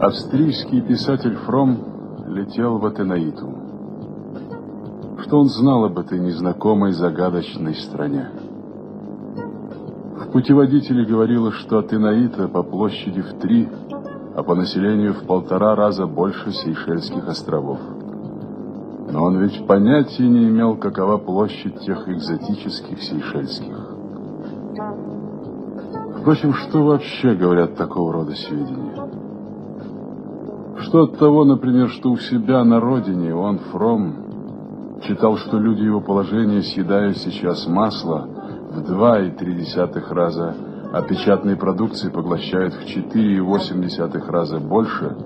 Австрийский писатель Фром летел в Атенаиту. Что он знал об этой незнакомой загадочной стране? В путеводителе говорилось, что Атенаита по площади в три, а по населению в полтора раза больше Сейшельских островов. Но он ведь понятия не имел, какова площадь тех экзотических сейшельских. Впрочем, что вообще говорят такого рода сведения? Что от того, например, что у себя на родине он, Фром, читал, что люди его положения съедают сейчас масло в два и три десятых раза, а печатные продукции поглощают в четыре и восемь десятых раза больше,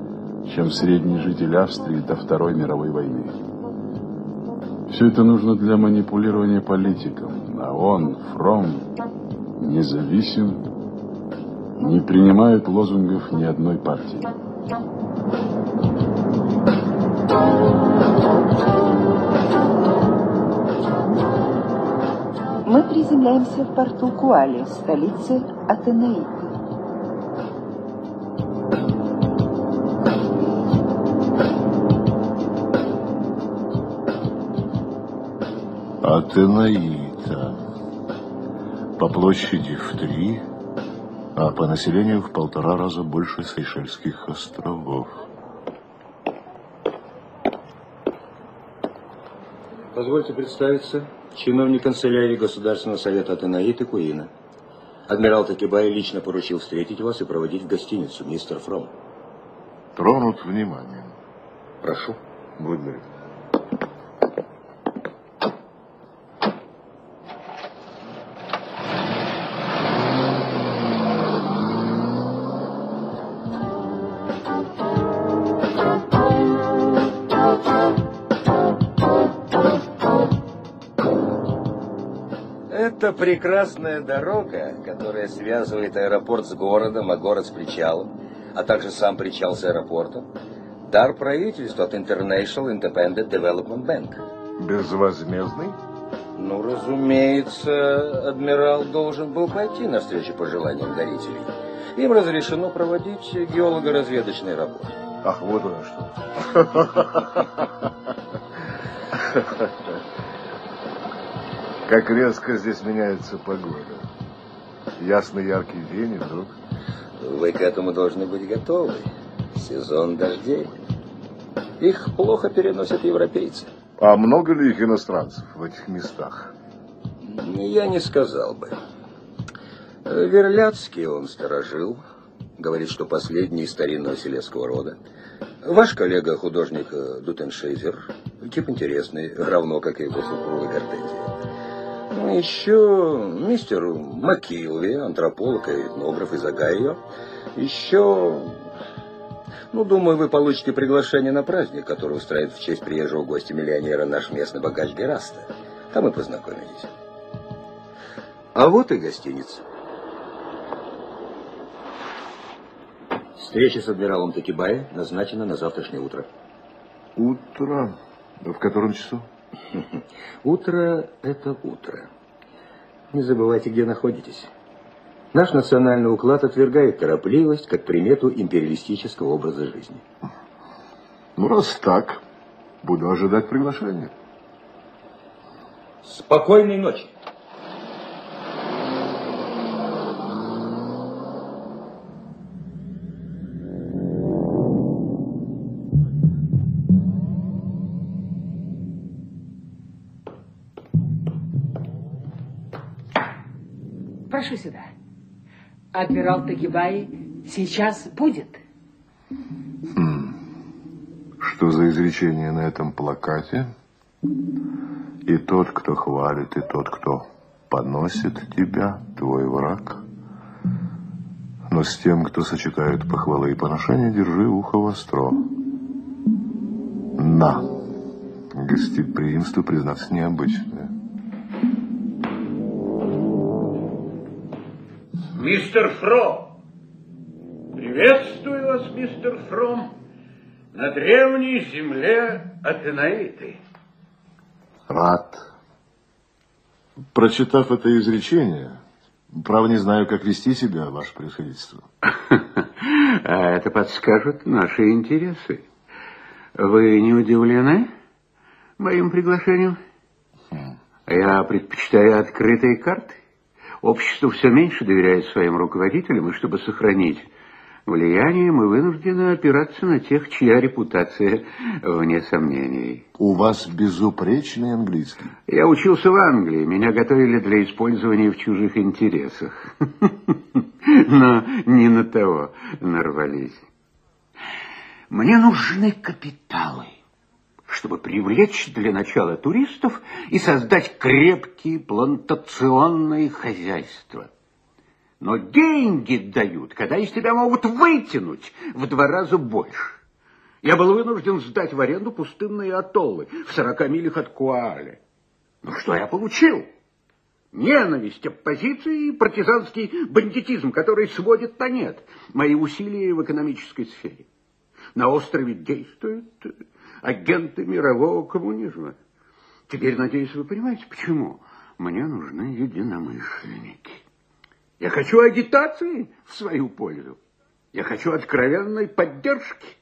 чем средний житель Австрии до Второй мировой войны. Все это нужно для манипулирования политиком, а он, Фром, независим, не принимает лозунгов ни одной партии. Мы приземляемся в порту Куали, столице Атенеиты. Атенаита. По площади в три, а по населению в полтора раза больше Сейшельских островов. Позвольте представиться. Чиновник канцелярии Государственного совета Атенаиты Куина. Адмирал Такибай лично поручил встретить вас и проводить в гостиницу, мистер Фром. Тронут вниманием. Прошу. Благодарю. Это прекрасная дорога, которая связывает аэропорт с городом, а город с причалом, а также сам причал с аэропортом. Дар правительства от International Independent Development Bank. Безвозмездный? Ну, разумеется, адмирал должен был пойти навстречу пожеланиям дарителей. Им разрешено проводить геолого-разведочные работы. Ах, вот оно что. Как резко здесь меняется погода. Ясный яркий день и вдруг... Вы к этому должны быть готовы. Сезон дождей. Их плохо переносят европейцы. А много ли их иностранцев в этих местах? Я не сказал бы. Верляцкий он сторожил. Говорит, что последний из старинного селецкого рода. Ваш коллега, художник Дутеншейзер, тип интересный, равно как и его супруга Гортензия. Еще мистер Макилви, антрополог и этнограф из Огайо. Еще, ну, думаю, вы получите приглашение на праздник, который устраивает в честь приезжего гостя-миллионера наш местный богач Гераста. Там и познакомились. А вот и гостиница. Встреча с адмиралом Такибая назначена на завтрашнее утро. Утро? В котором часу? Утро – это утро. Не забывайте, где находитесь. Наш национальный уклад отвергает торопливость как примету империалистического образа жизни. Ну, раз так, буду ожидать приглашения. Спокойной ночи. Прошу сюда. Адмирал Тагибай сейчас будет. Что за изречение на этом плакате? И тот, кто хвалит, и тот, кто поносит тебя, твой враг. Но с тем, кто сочетает похвалы и поношения, держи ухо востро. На. Гостеприимство, признаться, необычное. Мистер Фром. Приветствую вас, мистер Фром, на древней земле Атенаиты. Рад. Прочитав это изречение, право не знаю, как вести себя, ваше превосходительство. А это подскажет наши интересы. Вы не удивлены моим приглашением? Хм. Я предпочитаю открытые карты. Общество все меньше доверяет своим руководителям, и чтобы сохранить влияние, мы вынуждены опираться на тех, чья репутация вне сомнений. У вас безупречный английский. Я учился в Англии, меня готовили для использования в чужих интересах. Но не на того нарвались. Мне нужны капиталы чтобы привлечь для начала туристов и создать крепкие плантационные хозяйства. Но деньги дают, когда из тебя могут вытянуть в два раза больше. Я был вынужден сдать в аренду пустынные атоллы в сорока милях от Куали. Ну что я получил? Ненависть, оппозиции и партизанский бандитизм, который сводит на нет мои усилия в экономической сфере. На острове действует агенты мирового коммунизма. Теперь, надеюсь, вы понимаете, почему мне нужны единомышленники. Я хочу агитации в свою пользу. Я хочу откровенной поддержки.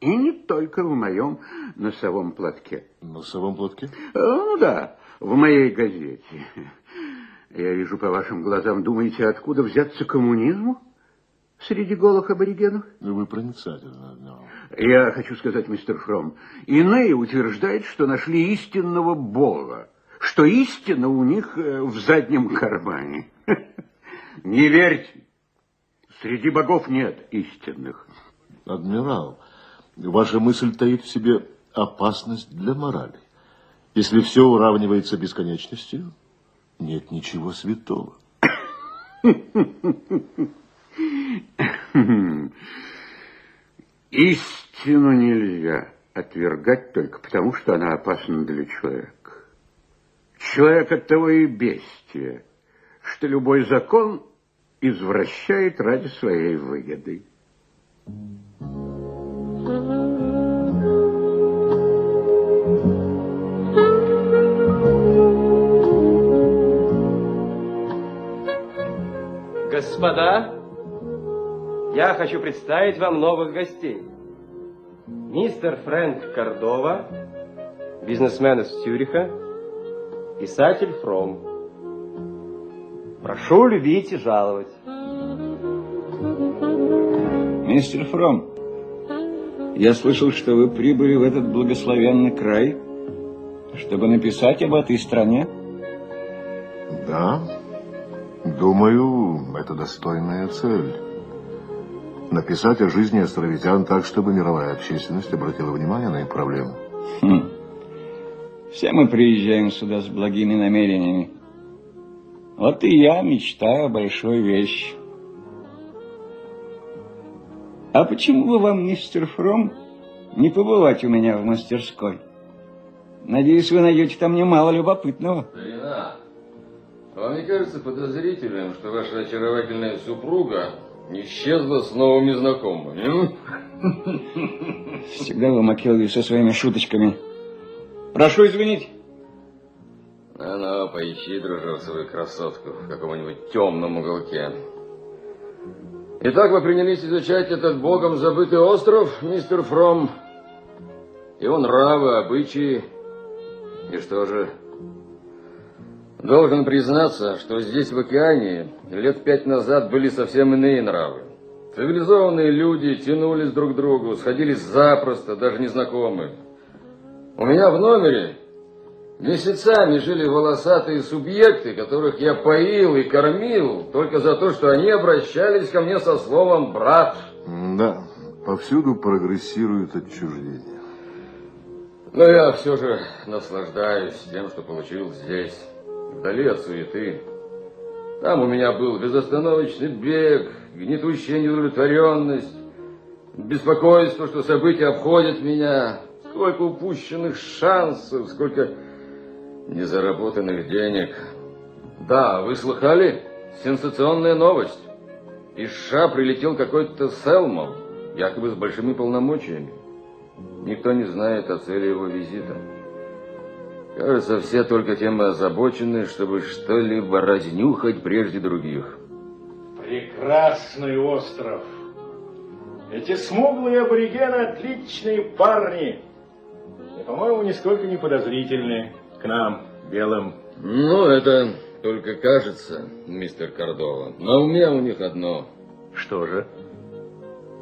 И не только в моем носовом платке. Носовом платке? А, ну да, в моей газете. Я вижу по вашим глазам, думаете, откуда взяться коммунизму? Среди голых аборигенов? Ну, вы проницательны, но... Я хочу сказать, мистер Фром, иные утверждают, что нашли истинного Бога, что истина у них э, в заднем кармане. Не верьте, среди богов нет истинных. Адмирал, ваша мысль таит в себе опасность для морали. Если все уравнивается бесконечностью, нет ничего святого. Истину нельзя отвергать только потому, что она опасна для человека. Человек от того и бестия, что любой закон извращает ради своей выгоды. Господа, я хочу представить вам новых гостей. Мистер Фрэнк Кордова, бизнесмен из Цюриха, писатель Фром. Прошу любить и жаловать. Мистер Фром, я слышал, что вы прибыли в этот благословенный край, чтобы написать об этой стране. Да, думаю, это достойная цель написать о жизни островитян так, чтобы мировая общественность обратила внимание на их проблемы. Хм. Все мы приезжаем сюда с благими намерениями. Вот и я мечтаю о большой вещи. А почему бы вам, мистер Фром, не побывать у меня в мастерской? Надеюсь, вы найдете там немало любопытного. Старина, вам не кажется подозрительным, что ваша очаровательная супруга Исчезла с новыми знакомыми. Всегда вы, Макелви, со своими шуточками. Прошу извинить. Ну-ну, поищи, дружок, свою красотку в каком-нибудь темном уголке. Итак, вы принялись изучать этот богом забытый остров, мистер Фром. Его нравы, обычаи. И что же, Должен признаться, что здесь, в океане, лет пять назад были совсем иные нравы. Цивилизованные люди тянулись друг к другу, сходились запросто, даже незнакомые. У меня в номере месяцами жили волосатые субъекты, которых я поил и кормил, только за то, что они обращались ко мне со словом «брат». Да, повсюду прогрессирует отчуждение. Но я все же наслаждаюсь тем, что получил здесь вдали от суеты. Там у меня был безостановочный бег, гнетущая неудовлетворенность, беспокойство, что события обходят меня, сколько упущенных шансов, сколько незаработанных денег. Да, вы слыхали? сенсационная новость. Из США прилетел какой-то Селман, якобы с большими полномочиями. Никто не знает о цели его визита. Кажется, все только тем и озабочены, чтобы что-либо разнюхать прежде других. Прекрасный остров. Эти смуглые аборигены отличные парни. И, по-моему, нисколько не подозрительны к нам, белым. Ну, это только кажется, мистер Кордова. На уме у них одно. Что же?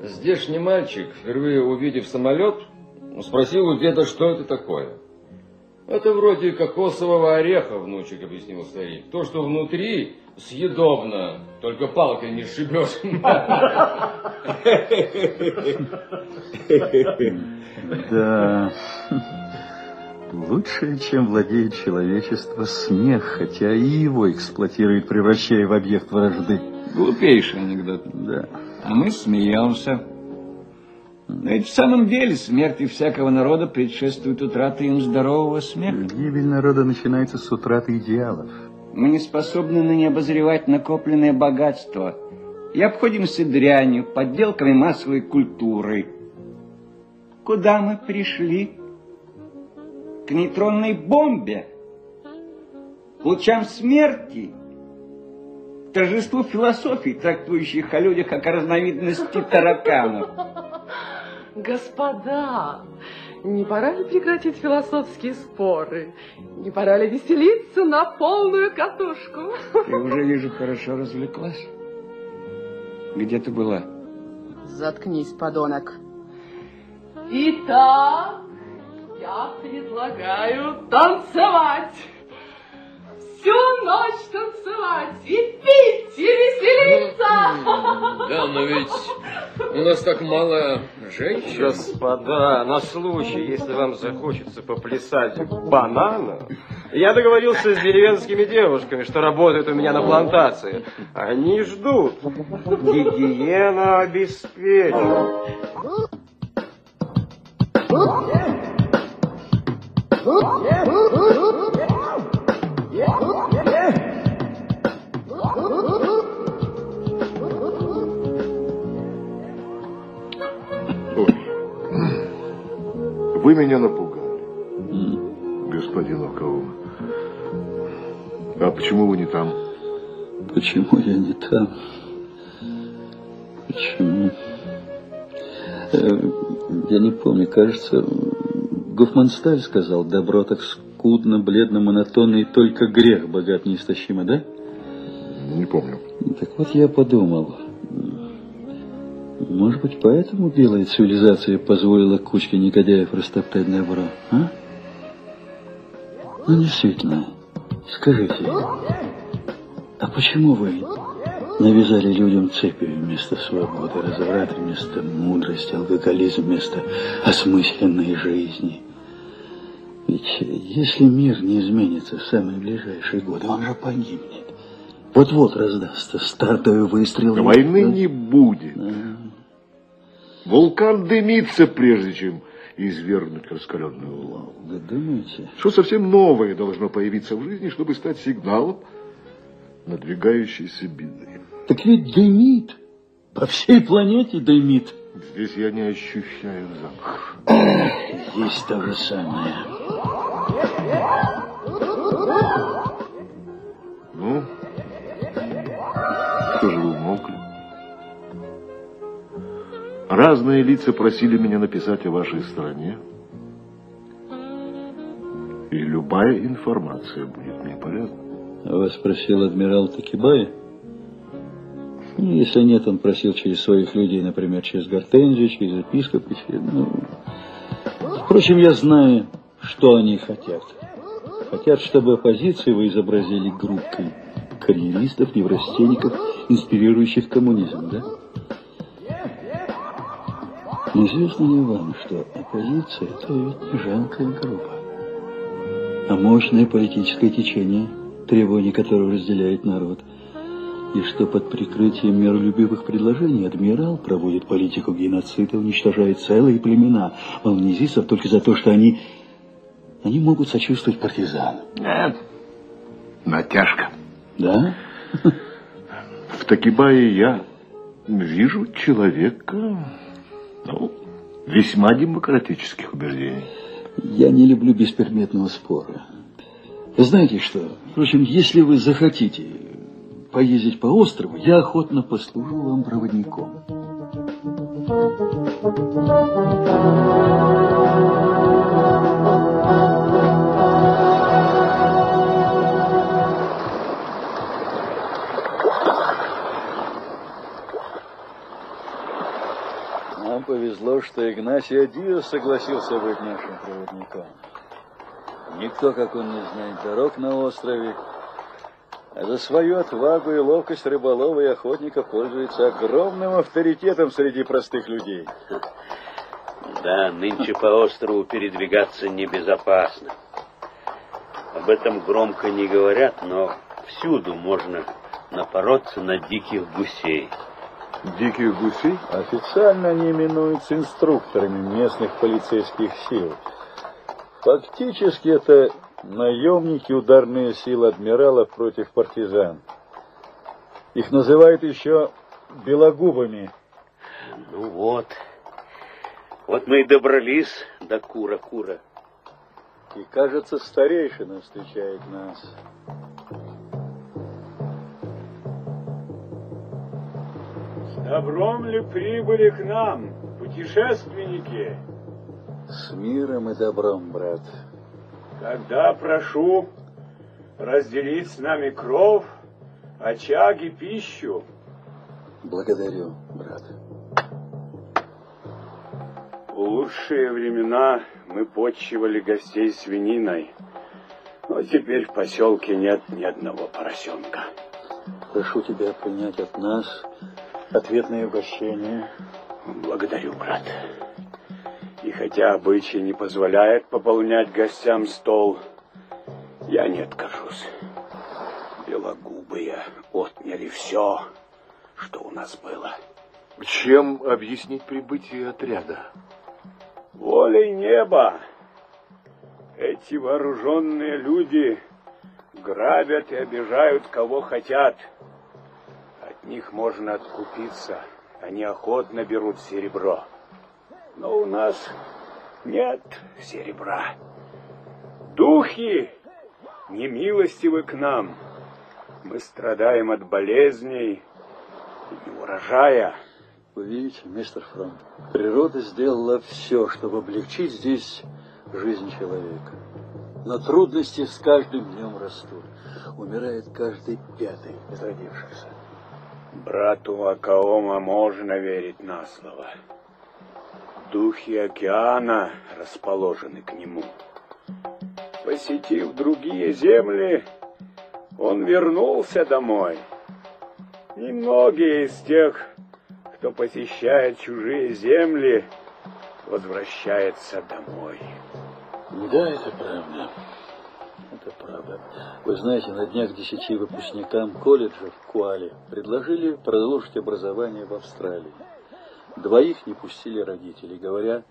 Здешний мальчик, впервые увидев самолет, спросил у деда, что это такое. Это вроде кокосового ореха, внучек объяснил старик. То, что внутри, съедобно, только палкой не сшибешь. Да. Лучше, чем владеет человечество, смех, хотя и его эксплуатирует, превращая в объект вражды. Глупейший анекдот. Да. А мы смеемся. Но ведь в самом деле смерти всякого народа предшествует утрата им здорового смеха. Гибель народа начинается с утраты идеалов. Мы не способны ныне обозревать накопленное богатство и обходимся дрянью, подделками массовой культуры. Куда мы пришли? К нейтронной бомбе, к лучам смерти, к торжеству философии, трактующих о людях как о разновидности тараканов. Господа, не пора ли прекратить философские споры? Не пора ли веселиться на полную катушку? Я уже вижу, хорошо развлеклась. Где ты была? Заткнись, подонок. Итак, я предлагаю танцевать. Всю ночь танцевать и пить, и веселиться. Да, но ведь у нас так мало женщин. Господа, на случай, если вам захочется поплясать банана, я договорился с деревенскими девушками, что работают у меня на плантации. Они ждут. Гигиена обеспечена. Вы меня напугали, господин Окаун. А почему вы не там? Почему я не там? Почему? Э, Я не помню, кажется, Гофмансталь сказал, добро так скудно, бледно, монотонно, и только грех богат неистощимо, да? Не помню. Так вот я подумал, может быть, поэтому белая цивилизация позволила кучке негодяев растоптать добро, а? Ну, действительно, скажите, а почему вы навязали людям цепи вместо свободы, разврат вместо мудрости, алкоголизм вместо осмысленной жизни? Ведь если мир не изменится в самые ближайшие годы, он же погибнет. Вот-вот раздастся стартовый выстрел. Войны не будет. Вулкан дымится, прежде чем извергнуть раскаленную лаву. Вы думаете? Что совсем новое должно появиться в жизни, чтобы стать сигналом надвигающейся беды. Так ведь дымит. По всей планете дымит. Здесь я не ощущаю запах. Здесь то же самое. Ну, что же вы умолкли? Разные лица просили меня написать о вашей стране. И любая информация будет мне полезна. А вас просил адмирал Такибай? Ну, если нет, он просил через своих людей, например, через Гортензию, через епископа. Ну... Впрочем, я знаю, что они хотят. Хотят, чтобы оппозицию вы изобразили группкой карьеристов, неврастенников, инспирирующих коммунизм, да? Но известно ли вам, что оппозиция – это ведь не жалкая группа, а мощное политическое течение, требования которого разделяет народ, и что под прикрытием миролюбивых предложений адмирал проводит политику геноцида, уничтожает целые племена волнезийцев только за то, что они, они могут сочувствовать партизанам. Нет. Натяжка. Да? Такибае я вижу человека, ну, весьма демократических убеждений. Я не люблю беспредметного спора. Знаете что? Впрочем, если вы захотите поездить по острову, я охотно послужу вам проводником. Нам повезло, что Игнасий Диос согласился быть нашим проводником. Никто, как он, не знает дорог на острове, за свою отвагу и ловкость рыболова и охотника пользуется огромным авторитетом среди простых людей. Да, нынче по острову передвигаться небезопасно. Об этом громко не говорят, но всюду можно напороться на диких гусей. Диких гусей? Официально они именуются инструкторами местных полицейских сил. Фактически это наемники ударные силы адмиралов против партизан. Их называют еще белогубами. Ну вот. Вот мы и добрались до Кура-Кура. И, кажется, старейшина встречает нас. С добром ли прибыли к нам, путешественники? С миром и добром, брат. Тогда прошу разделить с нами кров, очаг и пищу. Благодарю, брат. В лучшие времена мы почивали гостей свининой, но теперь в поселке нет ни одного поросенка. Прошу тебя принять от нас ответное угощение. Благодарю, брат. И хотя обычай не позволяет пополнять гостям стол, я не откажусь. Белогубые отняли все, что у нас было. Чем объяснить прибытие отряда? Волей неба. Эти вооруженные люди грабят и обижают кого хотят. От них можно откупиться. Они охотно берут серебро. Но у нас нет серебра. Духи немилостивы к нам. Мы страдаем от болезней и урожая. Вы видите, мистер Фром, природа сделала все, чтобы облегчить здесь жизнь человека. Но трудности с каждым днем растут. Умирает каждый пятый из родившихся. Брату Акаома можно верить на слово. Духи океана расположены к нему. Посетив другие земли, он вернулся домой. Немногие из тех, кто посещает чужие земли, возвращается домой. Да, это правда. Это правда. Вы знаете, на днях десяти выпускникам колледжа в Куале предложили продолжить образование в Австралии. Двоих не пустили родители, говоря,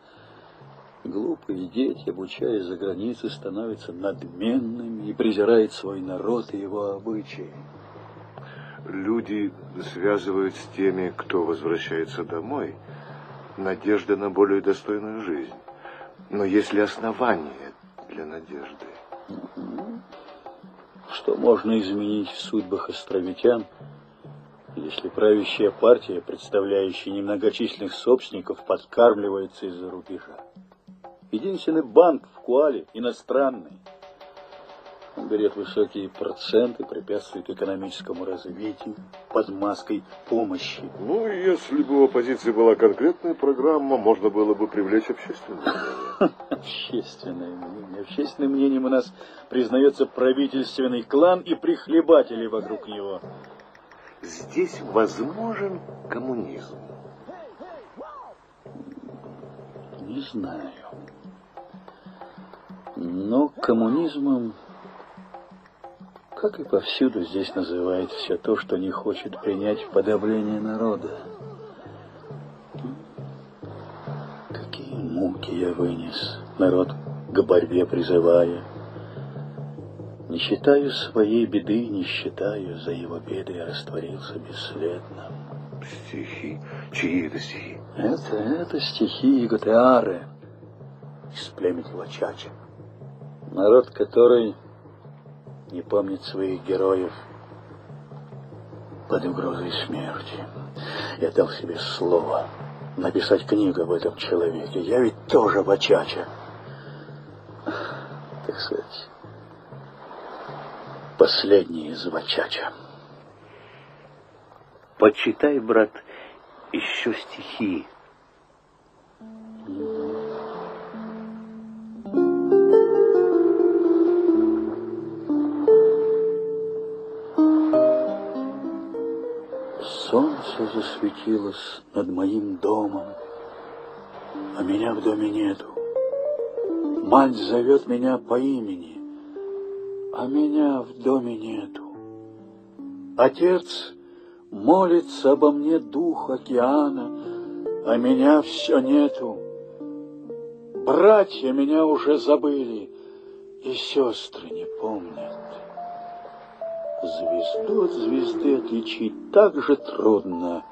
глупые дети, обучаясь за границей, становятся надменными и презирают свой народ и его обычаи. Люди связывают с теми, кто возвращается домой, надежда на более достойную жизнь. Но есть ли основания для надежды? Что можно изменить в судьбах островитян, если правящая партия, представляющая немногочисленных собственников, подкармливается из-за рубежа? Единственный банк в Куале иностранный. Он берет высокие проценты, препятствует экономическому развитию под маской помощи. Ну, если бы у оппозиции была конкретная программа, можно было бы привлечь общественное мнение. Общественное мнение. Общественным мнением у нас признается правительственный клан и прихлебатели вокруг него. Здесь возможен коммунизм. Не знаю. Но коммунизмом, как и повсюду, здесь называют все то, что не хочет принять подавление народа. Какие муки я вынес, народ к борьбе призывая. Не считаю своей беды, не считаю, за его беды я растворился бесследно. Стихи? Чьи это стихи? Это, это стихи Иготеары из племени Вачача. Народ, который не помнит своих героев под угрозой смерти. Я дал себе слово написать книгу об этом человеке. Я ведь тоже Вачача. Так сказать, последний из Вачача. Почитай, брат, еще стихи. Солнце засветилось над моим домом, а меня в доме нету. Мать зовет меня по имени, а меня в доме нету. Отец молится обо мне дух океана, а меня все нету. Братья меня уже забыли, и сестры не помнят. Звезду от звезды отличить так же трудно,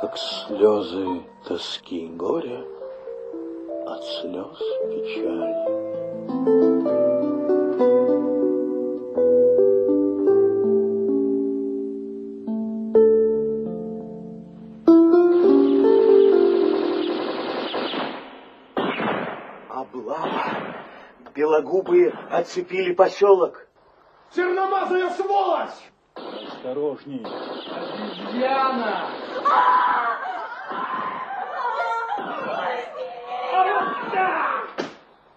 как слезы тоски и горя от слез печали. Белогубые оцепили поселок. Черномазая сволочь! Осторожней. Яна!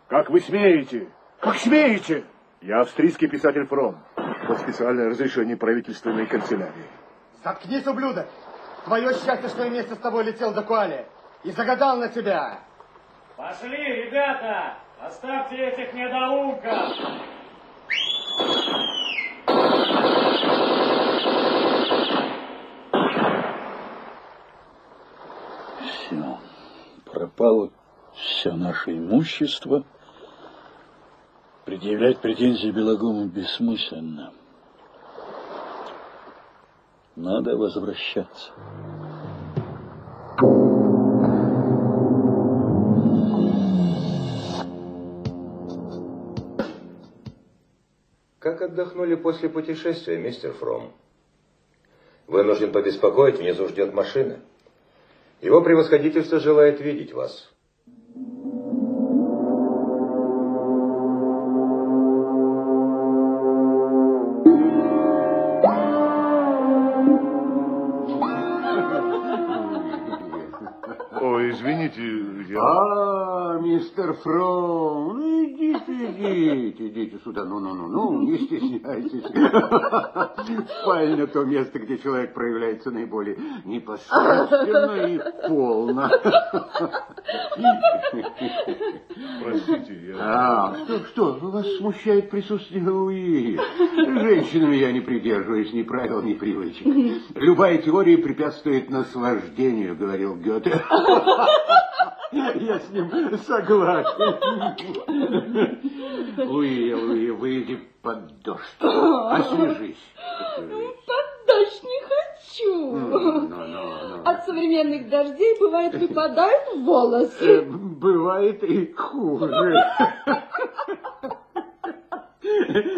Как вы смеете? Как смеете? Я австрийский писатель Фром. По специальное разрешение правительственной канцелярии. Заткнись, ублюдок! Твое счастье, что я вместе с тобой летел до Куали и загадал на тебя! Пошли, ребята! Оставьте этих недоумков! Все. Пропало все наше имущество. Предъявлять претензии Белогуму бессмысленно. Надо возвращаться. Как отдохнули после путешествия, мистер Фром? Вынужден побеспокоить, внизу ждет машина. Его превосходительство желает видеть вас. Ой, извините, я... А, мистер Фром, ну идите, идите, сюда, ну-ну-ну-ну, не стесняйтесь. Спальня то место, где человек проявляется наиболее непосредственно и полно. Простите, я... А, что, что, вас смущает присутствие Луи? Женщинами я не придерживаюсь ни правил, ни привычек. Любая теория препятствует наслаждению, говорил Гёте. Я с ним согласен. Луи, Луи, выйди под дождь. Освежись. Под дождь не хочу. От современных дождей бывает выпадают волосы. Бывает и хуже.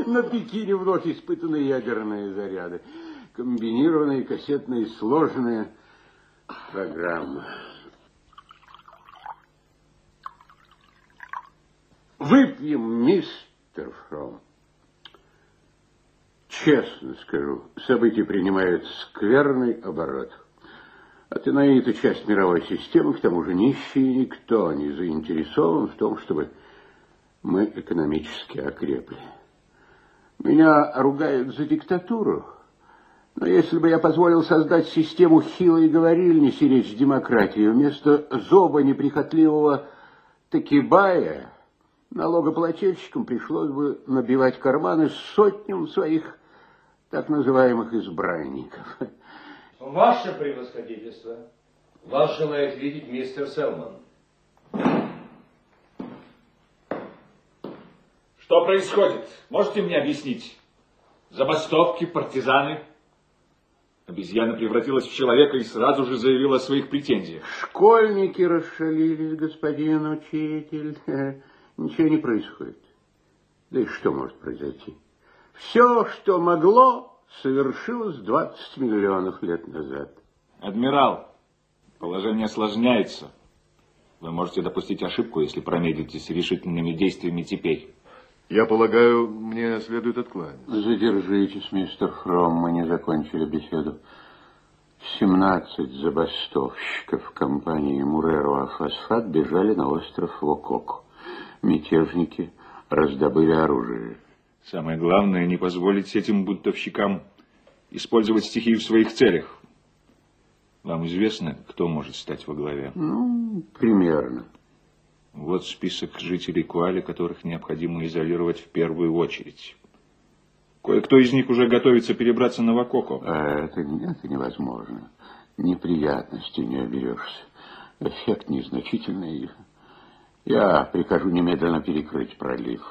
На Пекине вновь испытаны ядерные заряды. Комбинированные, кассетные, сложные программы. Выпьем, мистер Фром. Честно скажу, события принимают скверный оборот. Атенаид – это часть мировой системы, к тому же нищие, никто не заинтересован в том, чтобы мы экономически окрепли. Меня ругают за диктатуру, но если бы я позволил создать систему хилой говорильни сиречь демократии вместо зоба неприхотливого Такибая, налогоплательщикам пришлось бы набивать карманы сотням своих так называемых избранников. Ваше превосходительство, вас желает видеть мистер Селман. Что происходит? Можете мне объяснить? Забастовки, партизаны? Обезьяна превратилась в человека и сразу же заявила о своих претензиях. Школьники расшалились, господин учитель. Ничего не происходит. Да и что может произойти? Все, что могло, совершилось 20 миллионов лет назад. Адмирал, положение осложняется. Вы можете допустить ошибку, если промедлите с решительными действиями теперь. Я полагаю, мне следует откланяться. Задержитесь, мистер Фром, мы не закончили беседу. 17 забастовщиков компании Муреро Фосфат бежали на остров Вококо. Мятежники раздобыли оружие. Самое главное, не позволить этим бунтовщикам использовать стихию в своих целях. Вам известно, кто может стать во главе? Ну, примерно. Вот список жителей Куали, которых необходимо изолировать в первую очередь. Кое-кто из них уже готовится перебраться на Вакоко. А это, это невозможно. Неприятностей не оберешься. Эффект незначительный. Я прикажу немедленно перекрыть пролив.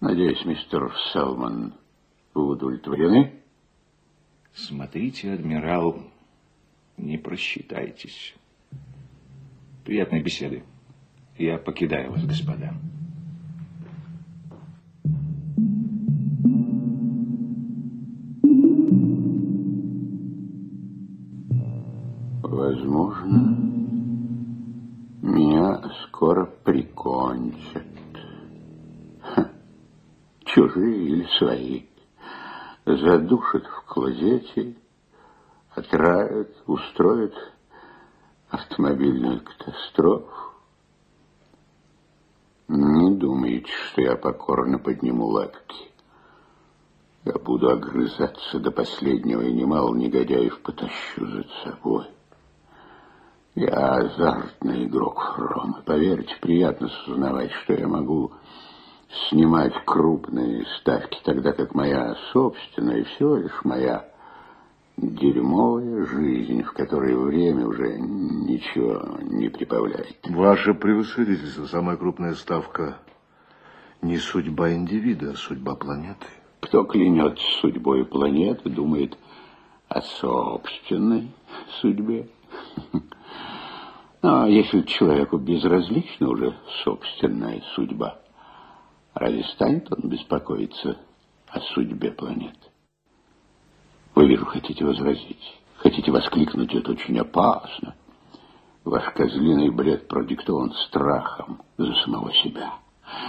Надеюсь, мистер Селман, вы удовлетворены? Смотрите, адмирал, не просчитайтесь. Приятной беседы. Я покидаю вас, господа. Возможно, меня скоро прикончат. Ха. Чужие или свои. Задушат в клозете, отравят, устроят автомобильную катастрофу. Не думайте, что я покорно подниму лапки. Я буду огрызаться до последнего, и немало негодяев потащу за собой. Я азартный игрок Фром. И поверьте, приятно сознавать, что я могу снимать крупные ставки, тогда как моя собственная всего лишь моя дерьмовая жизнь, в которой время уже ничего не прибавляет. Ваше превосходительство, самая крупная ставка не судьба индивида, а судьба планеты. Кто клянется судьбой планеты, думает о собственной судьбе. А если человеку безразлична уже собственная судьба, разве станет он беспокоиться о судьбе планеты? Вы, вижу, хотите возразить, хотите воскликнуть, это очень опасно. Ваш козлиный бред продиктован страхом за самого себя.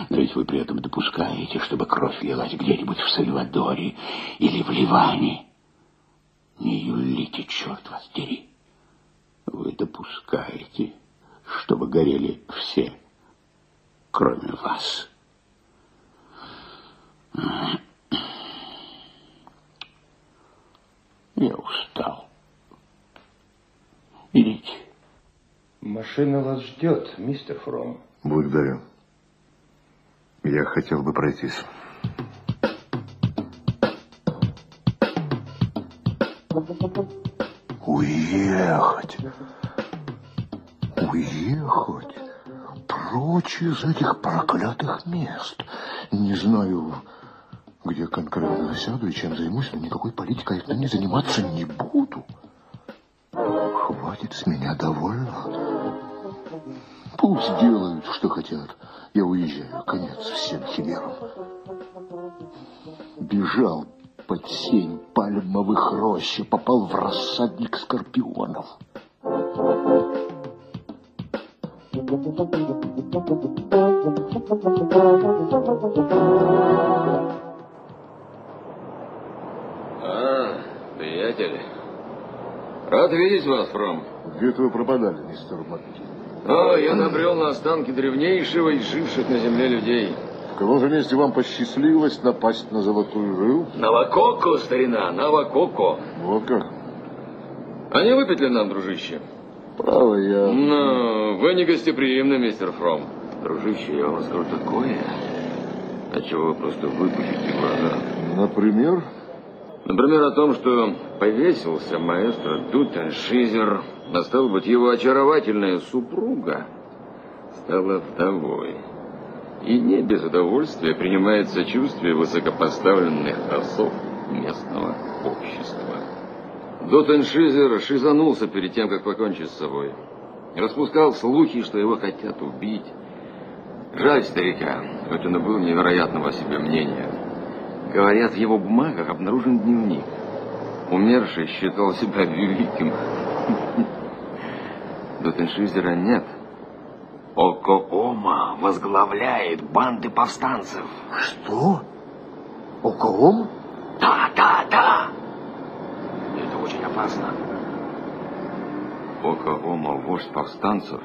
Но ведь вы при этом допускаете, чтобы кровь лилась где-нибудь в Сальвадоре или в Ливане. Не юлите, черт вас дери. Вы допускаете, чтобы горели все, кроме вас. Я устал. Идите. Машина вас ждет, мистер Фром. Благодарю. Я хотел бы пройтись. Уехать. Уехать. Прочь из этих проклятых мест. Не знаю, где конкретно сяду и чем займусь, но никакой политикой я не заниматься не буду. Хватит с меня довольно. Пусть делают, что хотят. Я уезжаю. Конец всем химерам. Бежал под сень пальмовых рощ и попал в рассадник скорпионов. А, приятель. Рад видеть вас, Фром. Где-то вы пропадали, мистер Макки. О, я набрел на останки древнейшего из живших на земле людей. В каком же месте вам посчастливилось напасть на золотую жилу? Навакоко, старина, Навакоко. Вот как? А не выпить ли нам, дружище? Право, я... Но вы не гостеприимны, мистер Фром. Дружище, я вам скажу такое, от чего вы просто выпустите глаза. Например? Например, о том, что повесился маэстро Дутен Шизер, а стало быть, его очаровательная супруга стала вдовой. И не без удовольствия принимает сочувствие высокопоставленных особ местного общества. Доттеншизер шизанулся перед тем, как покончить с собой. Распускал слухи, что его хотят убить. Жаль старика, хоть он и был невероятного о себе мнения. Говорят, в его бумагах обнаружен дневник. Умерший считал себя великим. Доттеншизера нет. Окоома возглавляет банды повстанцев. Что? Окоома? Да, да, да. Это очень опасно. Окоома вождь повстанцев,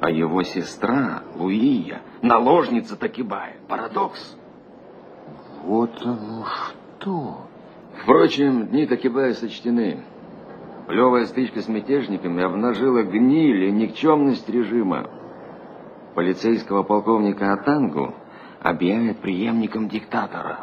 а его сестра Луия наложница Такибая. Парадокс. Вот оно что. Впрочем, дни Такибая сочтены. Плевая стычка с мятежниками обнажила гниль и никчемность режима. Полицейского полковника Атангу объявят преемником диктатора.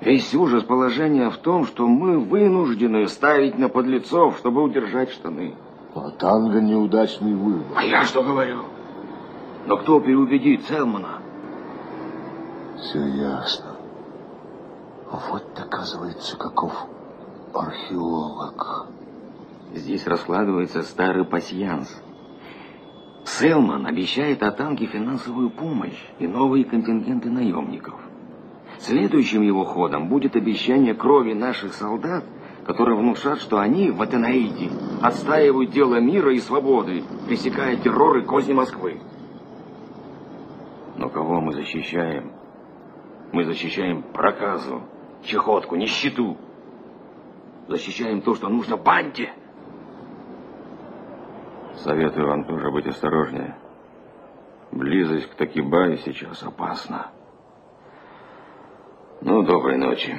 Весь ужас положения в том, что мы вынуждены ставить на подлецов, чтобы удержать штаны. Атанга неудачный выбор. А я что говорю? Но кто переубедит Селмана? Все ясно. Вот, оказывается, каков археолог. Здесь раскладывается старый пасьянс. Селман обещает Атанге финансовую помощь и новые контингенты наемников. Следующим его ходом будет обещание крови наших солдат, которые внушат, что они в Атенаиде отстаивают дело мира и свободы, пресекая террор и козни Москвы. Но кого мы защищаем? Мы защищаем проказу, чехотку, нищету. Защищаем то, что нужно банде. Советую вам тоже быть осторожнее. Близость к Такибае сейчас опасна. Ну, доброй ночи.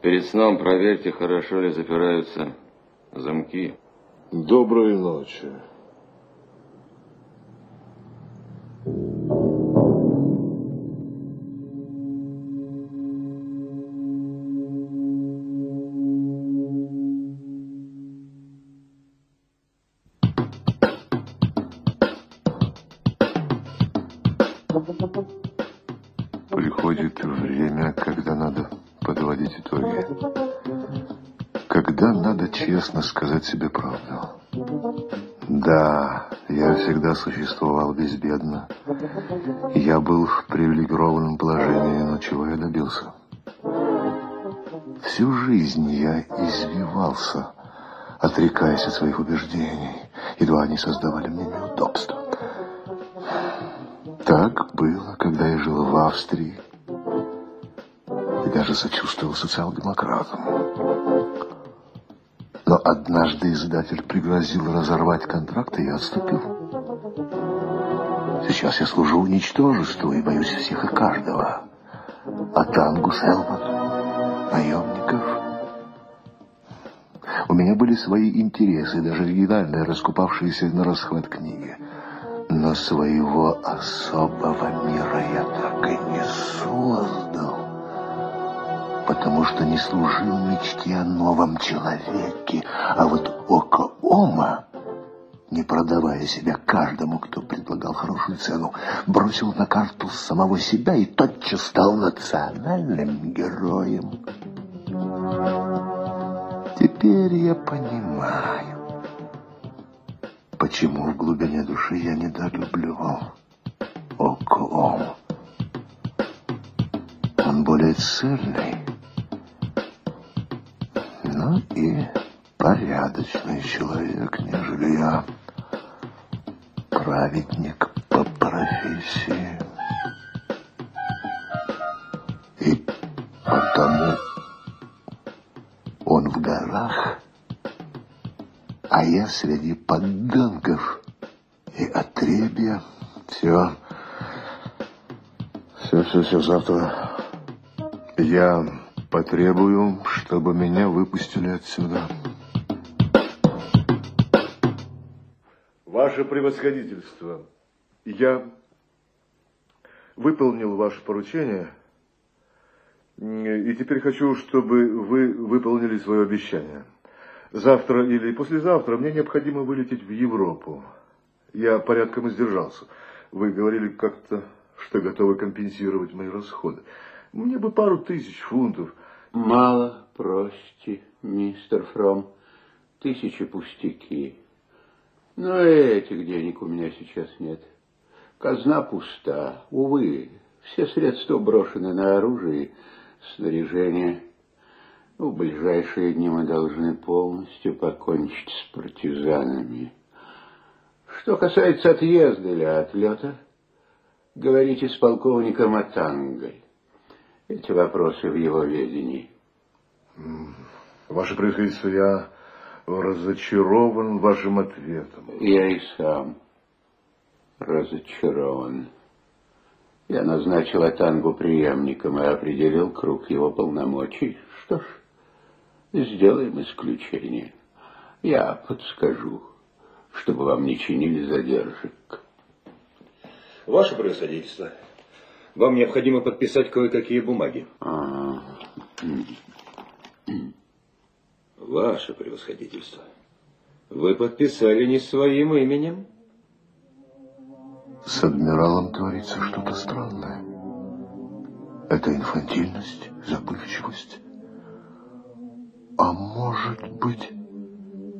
Перед сном проверьте, хорошо ли запираются замки. Доброй ночи. Я был в привилегированном положении, но чего я добился? Всю жизнь я извивался, отрекаясь от своих убеждений. Едва они создавали мне неудобства. Так было, когда я жил в Австрии. И даже сочувствовал социал-демократам. Но однажды издатель пригрозил разорвать контракт, и я отступил. Сейчас я служу уничтожеству и боюсь всех и каждого. От Ангус Элман, наемников. У меня были свои интересы, даже оригинальные, раскупавшиеся на расхват книги. Но своего особого мира я так и не создал, потому что не служил мечте о новом человеке. А вот Око Ома, не продавая себя каждому, кто предлагал хорошую цену, бросил на карту самого себя и тотчас стал национальным героем. Теперь я понимаю, почему в глубине души я недолюбливал Окоом. Он более цельный, но и порядочный человек, нежели я. Праведник по профессии. И потому он в горах, а я среди подданков и отребья. Все, все, все, все, завтра я потребую, чтобы меня выпустили отсюда. Ваше превосходительство, я выполнил ваше поручение, и теперь хочу, чтобы вы выполнили свое обещание. Завтра или послезавтра мне необходимо вылететь в Европу. Я порядком издержался. Вы говорили как-то, что готовы компенсировать мои расходы. Мне бы пару тысяч фунтов. Мало просите, мистер Фром. Тысячи пустяки. Но этих денег у меня сейчас нет. Казна пуста. Увы, все средства брошены на оружие снаряжение. В ближайшие дни мы должны полностью покончить с партизанами. Что касается отъезда или отлета, говорите с полковником Атангой. Эти вопросы в его ведении. Ваше происходительство, я разочарован вашим ответом. Я и сам разочарован. Я назначил Атангу преемником и определил круг его полномочий. Что ж, сделаем исключение. Я подскажу, чтобы вам не чинили задержек. Ваше превосходительство, вам необходимо подписать кое-какие бумаги. А, Ваше превосходительство, вы подписали не своим именем. С адмиралом творится что-то странное. Это инфантильность, забывчивость. А может быть,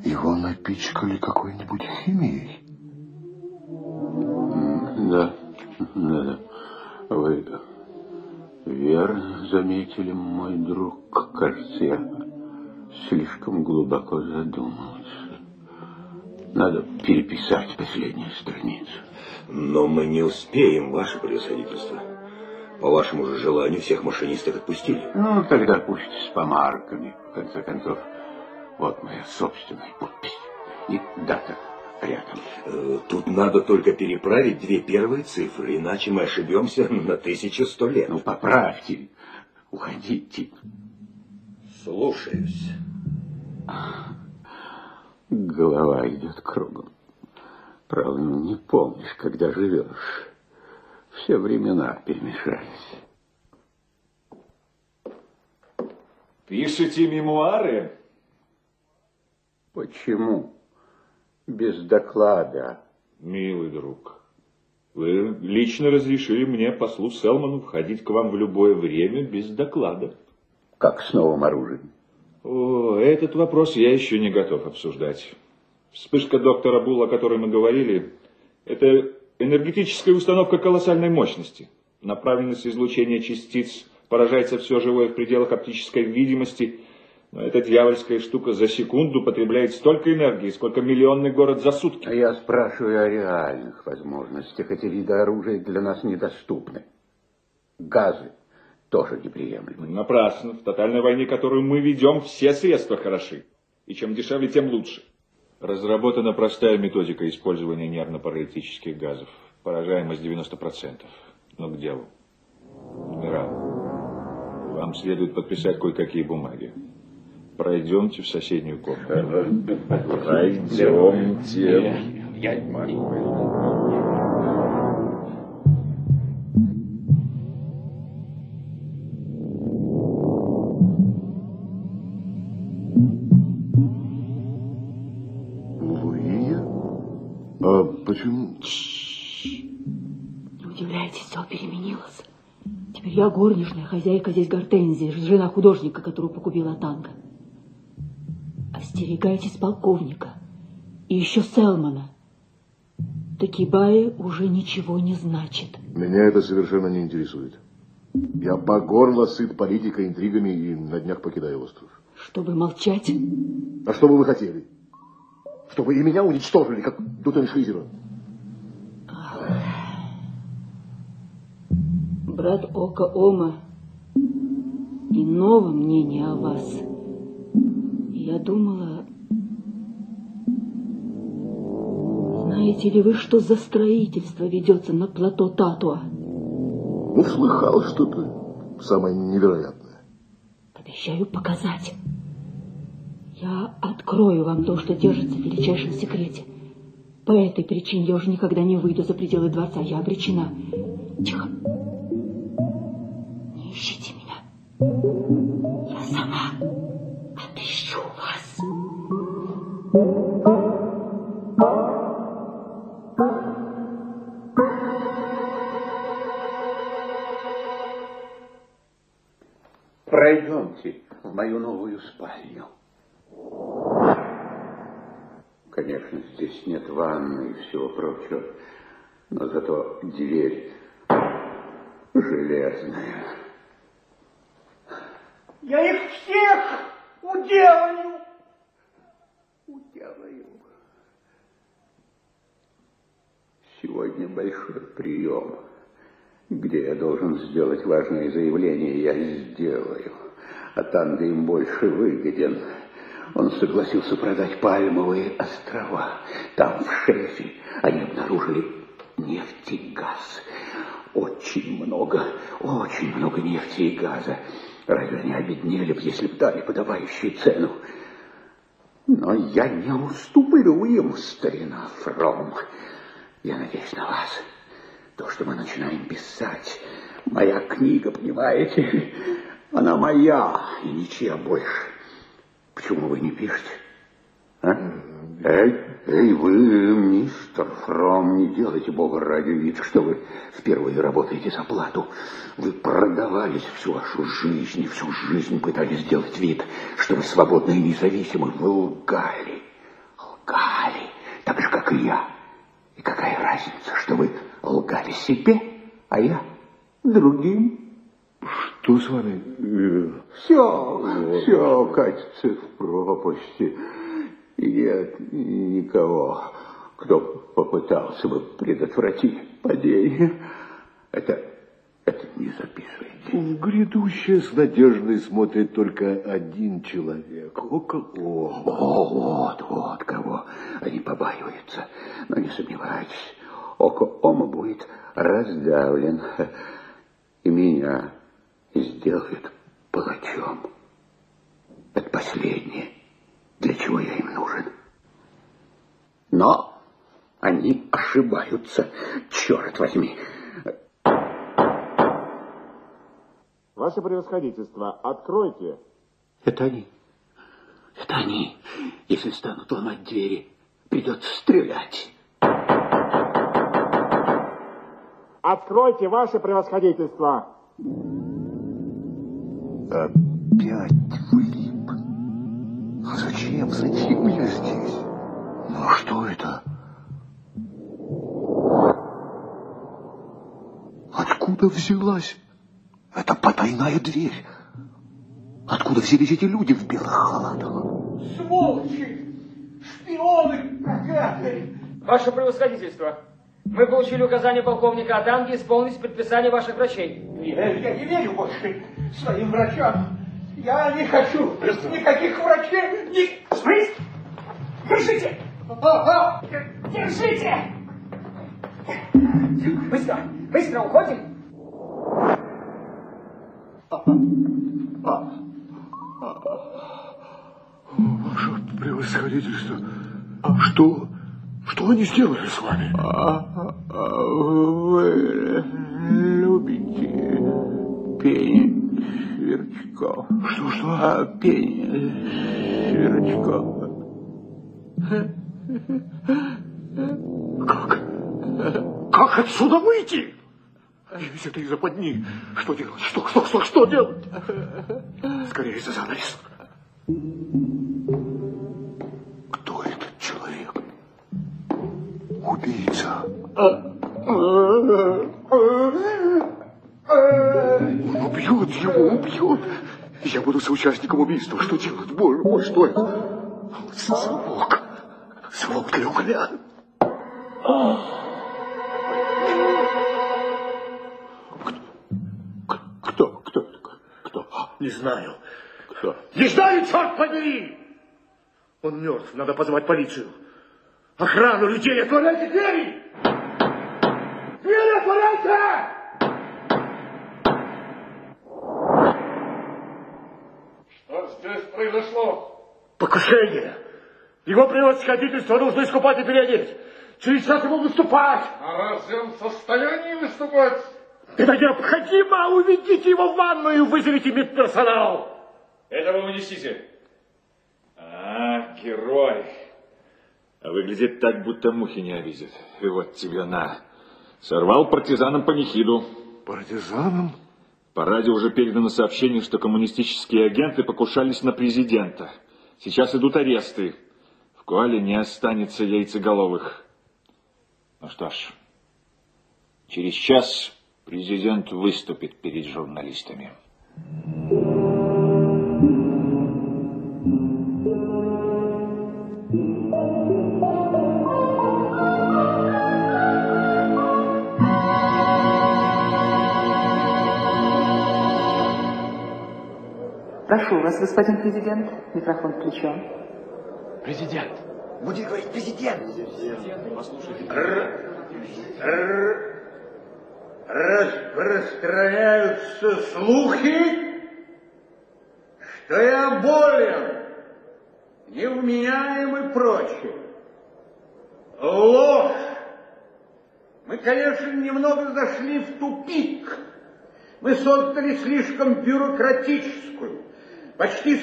его напичкали какой-нибудь химией? Да, да, да. Вы верно заметили, мой друг. Кажется, я слишком глубоко задумался. Надо переписать последнюю страницу. Но мы не успеем, ваше превосходительство. По вашему же желанию всех машинистов отпустили. Ну, тогда пусть с помарками. В конце концов, вот моя собственная подпись. И дата рядом. Э, Тут надо только переправить две первые цифры, иначе мы ошибемся на 1100 лет. Ну, поправьте. Уходите. Слушаюсь. Голова идет кругом. Правда, не помнишь, когда живешь. Все времена перемешались. Пишете мемуары? Почему? Без доклада. Милый друг, вы лично разрешили мне, послу Селману, входить к вам в любое время без доклада. Как с новым оружием? О, этот вопрос я еще не готов обсуждать. Вспышка доктора Булл, о которой мы говорили, это энергетическая установка колоссальной мощности. Направленность излучения частиц поражается все живое в пределах оптической видимости, но эта дьявольская штука за секунду потребляет столько энергии, сколько миллионный город за сутки. А я спрашиваю о реальных возможностях. Эти виды оружия для нас недоступны. Газы тоже неприемлемы. Напрасно. В тотальной войне, которую мы ведем, все средства хороши. И чем дешевле, тем лучше. Разработана простая методика использования нервно-паралитических газов. Поражаемость 90%. Но к делу. Адмирал, вам следует подписать кое-какие бумаги. Пройдемте в соседнюю комнату. Пройдемте. Я? Почему? Не удивляйтесь, все переменилось. Теперь я горничная, хозяйка здесь Гортензия, жена художника, которую погубила танка. Остерегайтесь полковника и еще Селмана. Такибае уже ничего не значит. Меня это совершенно не интересует. Я по горло сыт политикой, интригами и на днях покидаю остров. Чтобы молчать, А что бы вы хотели? Чтобы и меня уничтожили, как Дутеншизера? Брат Ока Ома, иного мнения о вас. Я думала, знаете ли вы, что за строительство ведется на плато Татуа? Ну, слыхал что-то самое невероятное. Обещаю показать. Я открою вам то, что держится в величайшем секрете. По этой причине я уже никогда не выйду за пределы дворца. Я обречена. Тихо. Пройдемте в мою новую спальню. Конечно, здесь нет ванны и всего прочего, но зато дверь железная. Я их всех уделаю. Уделаю. Сегодня большой прием, где я должен сделать важное заявление, я сделаю. А там, где им больше выгоден, он согласился продать пальмовые острова. Там, в шефе, они обнаружили нефть и газ. Очень много, очень много нефти и газа. Разве они обеднели бы, если бы дали подавающую цену? Но я не уступлю им, старина Фром. Я надеюсь на вас. То, что мы начинаем писать, моя книга, понимаете, она моя и ничья больше. Почему вы не пишете? А? Эй, эй, вы, мистер Фром, не делайте, Бога ради, вид, что вы впервые работаете за плату. Вы продавались всю вашу жизнь, всю жизнь пытались сделать вид, что вы свободны и независимы. Вы лгали, лгали, так же, как и я. И какая разница, что вы лгали себе, а я другим? Что с вами? Все, все катится в пропасти. Нет никого, кто попытался бы предотвратить падение. Это, это не записывайте. В грядущее с надеждой смотрит только один человек. Около. О, вот, вот кого они побаиваются. Но не сомневайтесь, око Ома будет раздавлен. И меня сделают палачом. Это последнее, для чего я им нужен. Но они ошибаются, черт возьми. Ваше превосходительство, откройте. Это они. Это они. Если станут ломать двери, придется стрелять. Откройте, ваше превосходительство. Опять зачем? Зачем я здесь? Ну, что это? Откуда взялась? Это потайная дверь. Откуда взялись эти люди в белых халатах? Сволочи! Шпионы проклятые! Ваше превосходительство, мы получили указание полковника Атанги исполнить предписание ваших врачей. Нет, я не верю больше своим врачам. Я не хочу никаких врачей. Ни... Спрысь! Держите! А, а! Держите! Быстро, быстро уходим. Ваше превосходительство, а что, что они сделали с вами? А, вы любите пение сверчков? Что, что? А, пение сверчков. Как? Как отсюда выйти? Из этой западни. Что делать? Что, что, что, что делать? Скорее за занавес. Кто этот человек? Убийца. Он убьет его, убьет. Я буду соучастником убийства. Что делать? Боже мой, что это? Звук. Звук для угля. Кто? Кто? Кто? Не знаю. Кто? Не знаю, черт побери! Он мертв, надо позвать полицию. Охрану людей, отворяйте двери! Двери отворяйте! Что здесь произошло? Покушение. Его превосходительство нужно искупать и переодеть. Через час ему выступать. А разве он в состоянии выступать? Это необходимо. Уведите его в ванную и вызовите медперсонал. Этого унесите. А, герой. А выглядит так, будто мухи не обидят. И вот тебе на. Сорвал партизанам панихиду. Партизанам? По радио уже передано сообщение, что коммунистические агенты покушались на президента. Сейчас идут аресты. В Куале не останется яйцеголовых. Ну что ж, через час президент выступит перед журналистами. Прошу вас, господин президент. Микрофон включен. Президент. Будет говорить президент. Послушайте. Распространяются слухи, что я болен, невменяем и прочее. Ложь. Мы, конечно, немного зашли в тупик. Мы создали слишком бюрократическую, почти,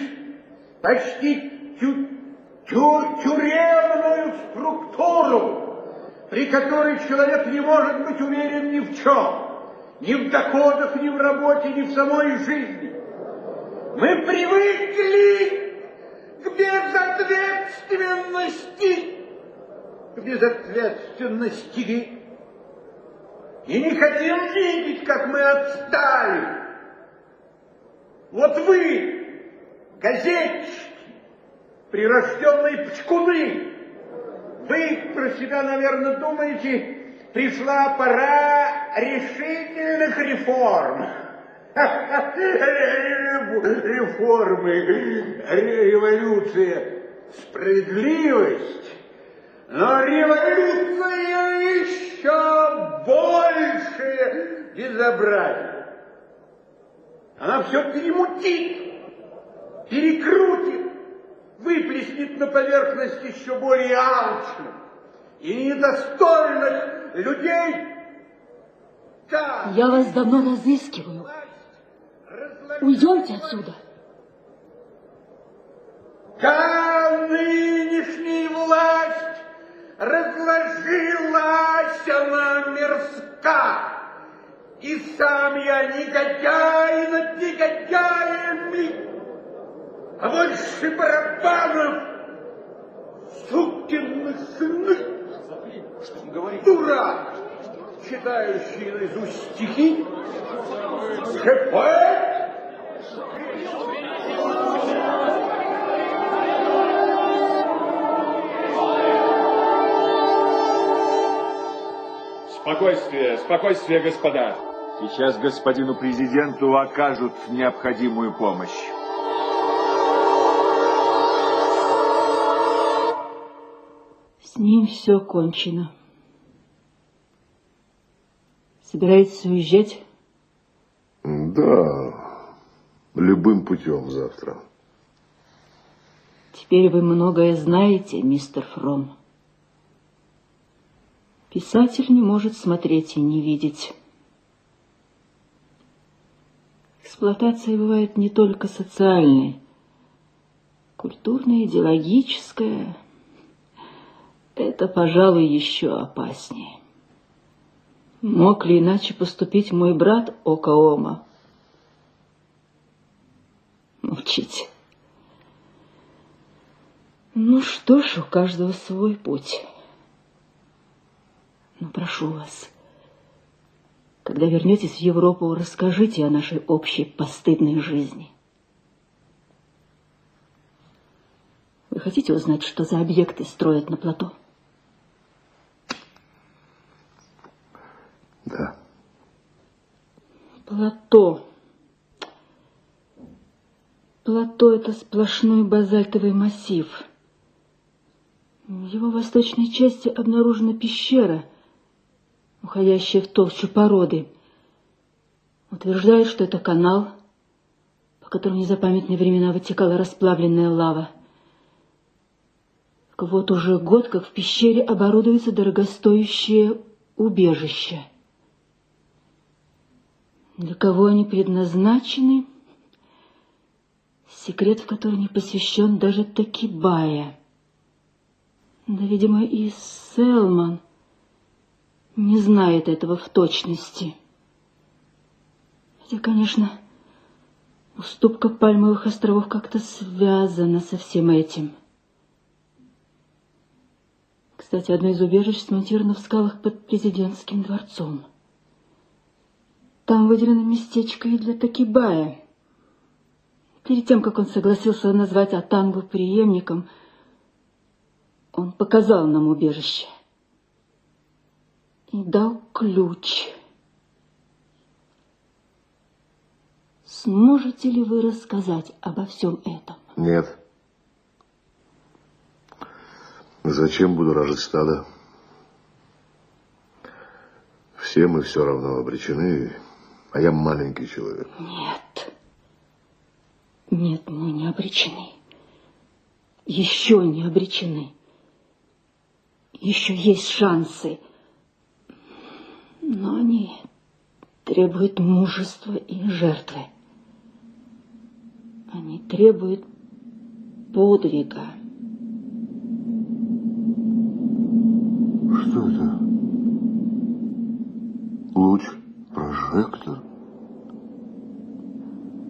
почти тю, тю, тюремную структуру, при которой человек не может быть уверен ни в чем, ни в доходах, ни в работе, ни в самой жизни. Мы привыкли к безответственности, к безответственности и не хотим видеть, как мы отстали. Вот вы, газетчики, прирожденные пчкуны, вы про себя, наверное, думаете, пришла пора решительных реформ. Реформы, революция, справедливость. Но революция еще больше безобразие. Она все перемутит, перекрутит, выплеснет на поверхность еще более алчных и недостойных людей. Да. Я вас давно разыскиваю. Уйдемте отсюда. Да, нынешняя власть разложилась она мерзка. И сам я негодяй над негодяями, а больше барабанов, сукины сыны. Что он говорит? Дурак, читающий наизусть стихи, поэт. Спокойствие, спокойствие, господа. Сейчас господину президенту окажут необходимую помощь. С ним все кончено. Собираетесь уезжать? Да, любым путем завтра. Теперь вы многое знаете, мистер Фром. Писатель не может смотреть и не видеть. Эксплуатация бывает не только социальной, культурная, идеологическая. Это, пожалуй, еще опаснее. Мог ли иначе поступить мой брат Окаома? Молчите. Ну что ж, у каждого свой путь. Но прошу вас, когда вернетесь в Европу, расскажите о нашей общей постыдной жизни. Вы хотите узнать, что за объекты строят на плато? Да. Плато. Плато — это сплошной базальтовый массив. В его восточной части обнаружена пещера, уходящая в толщу породы. Утверждают, что это канал, по которому в незапамятные времена вытекала расплавленная лава. Вот уже год, как в пещере оборудуется дорогостоящее убежище. Для кого они предназначены? Секрет, в который не посвящен даже Такибая. Да, видимо, и Селман не знает этого в точности. Хотя, конечно, уступка Пальмовых островов как-то связана со всем этим. Кстати, одно из убежищ смонтировано в скалах под президентским дворцом. Там выделено местечко и для Такибая. Перед тем, как он согласился назвать Атангу преемником, он показал нам убежище и дал ключ. Сможете ли вы рассказать обо всем этом? Нет. Зачем буду рожить стадо? Все мы все равно обречены, а я маленький человек. Нет. Нет, мы не обречены. Еще не обречены. Еще есть шансы. Но они требуют мужества и жертвы. Они требуют подвига. Что это? Прожектор?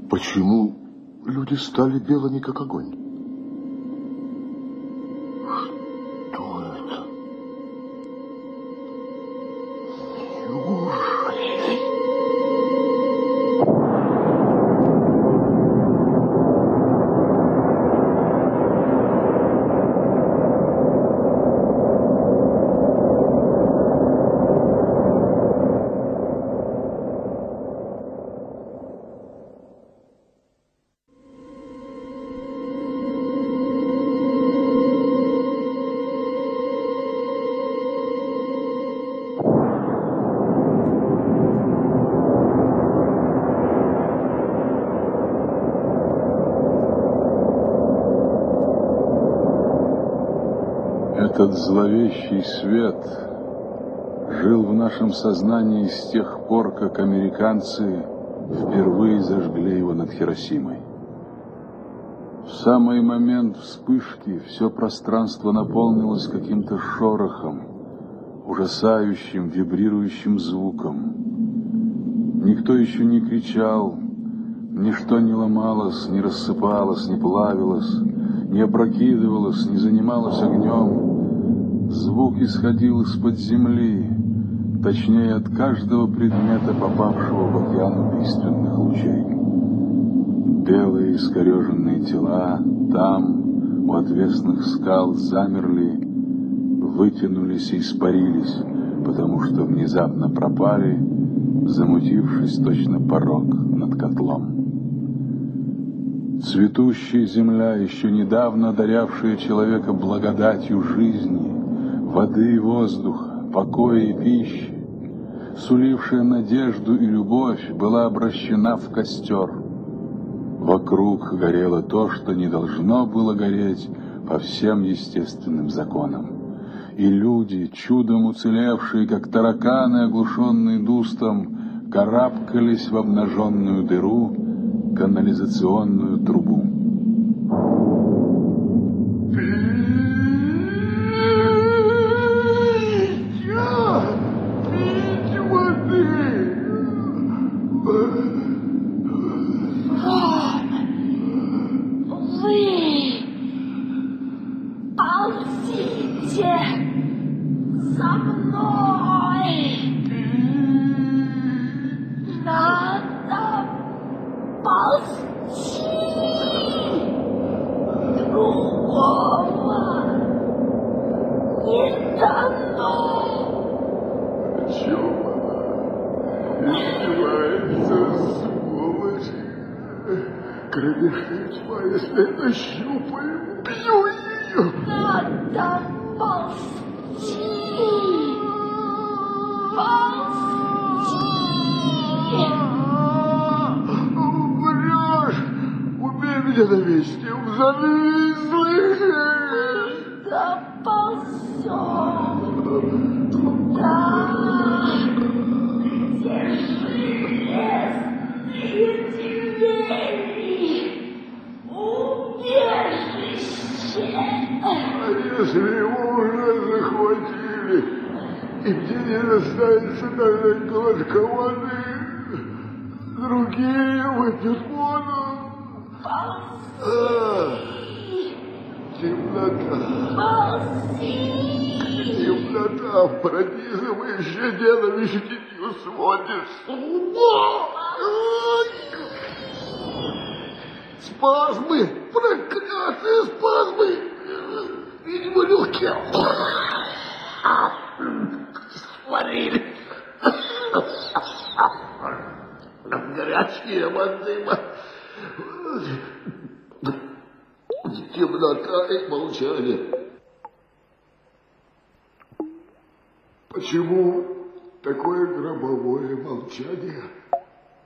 Почему люди стали белыми, как огонь? Зловещий свет жил в нашем сознании с тех пор, как американцы впервые зажгли его над Хиросимой. В самый момент вспышки все пространство наполнилось каким-то шорохом, ужасающим, вибрирующим звуком. Никто еще не кричал, ничто не ломалось, не рассыпалось, не плавилось, не опрокидывалось, не занималось огнем. Звук исходил из-под земли, точнее от каждого предмета, попавшего в океан убийственных лучей. Белые искореженные тела там, у отвесных скал, замерли, вытянулись и испарились, потому что внезапно пропали, замутившись точно порог над котлом. Цветущая земля, еще недавно дарявшая человека благодатью жизни, воды и воздуха, покоя и пищи, сулившая надежду и любовь, была обращена в костер. Вокруг горело то, что не должно было гореть по всем естественным законам. И люди, чудом уцелевшие, как тараканы, оглушенные дустом, карабкались в обнаженную дыру, канализационную трубу. Темнота, пронизывающая ненавистью сводит с ума. Спазмы, проклятые спазмы. Видимо, легкие. Сварили. Горячие воды. Темнота и молчание. Почему такое гробовое молчание?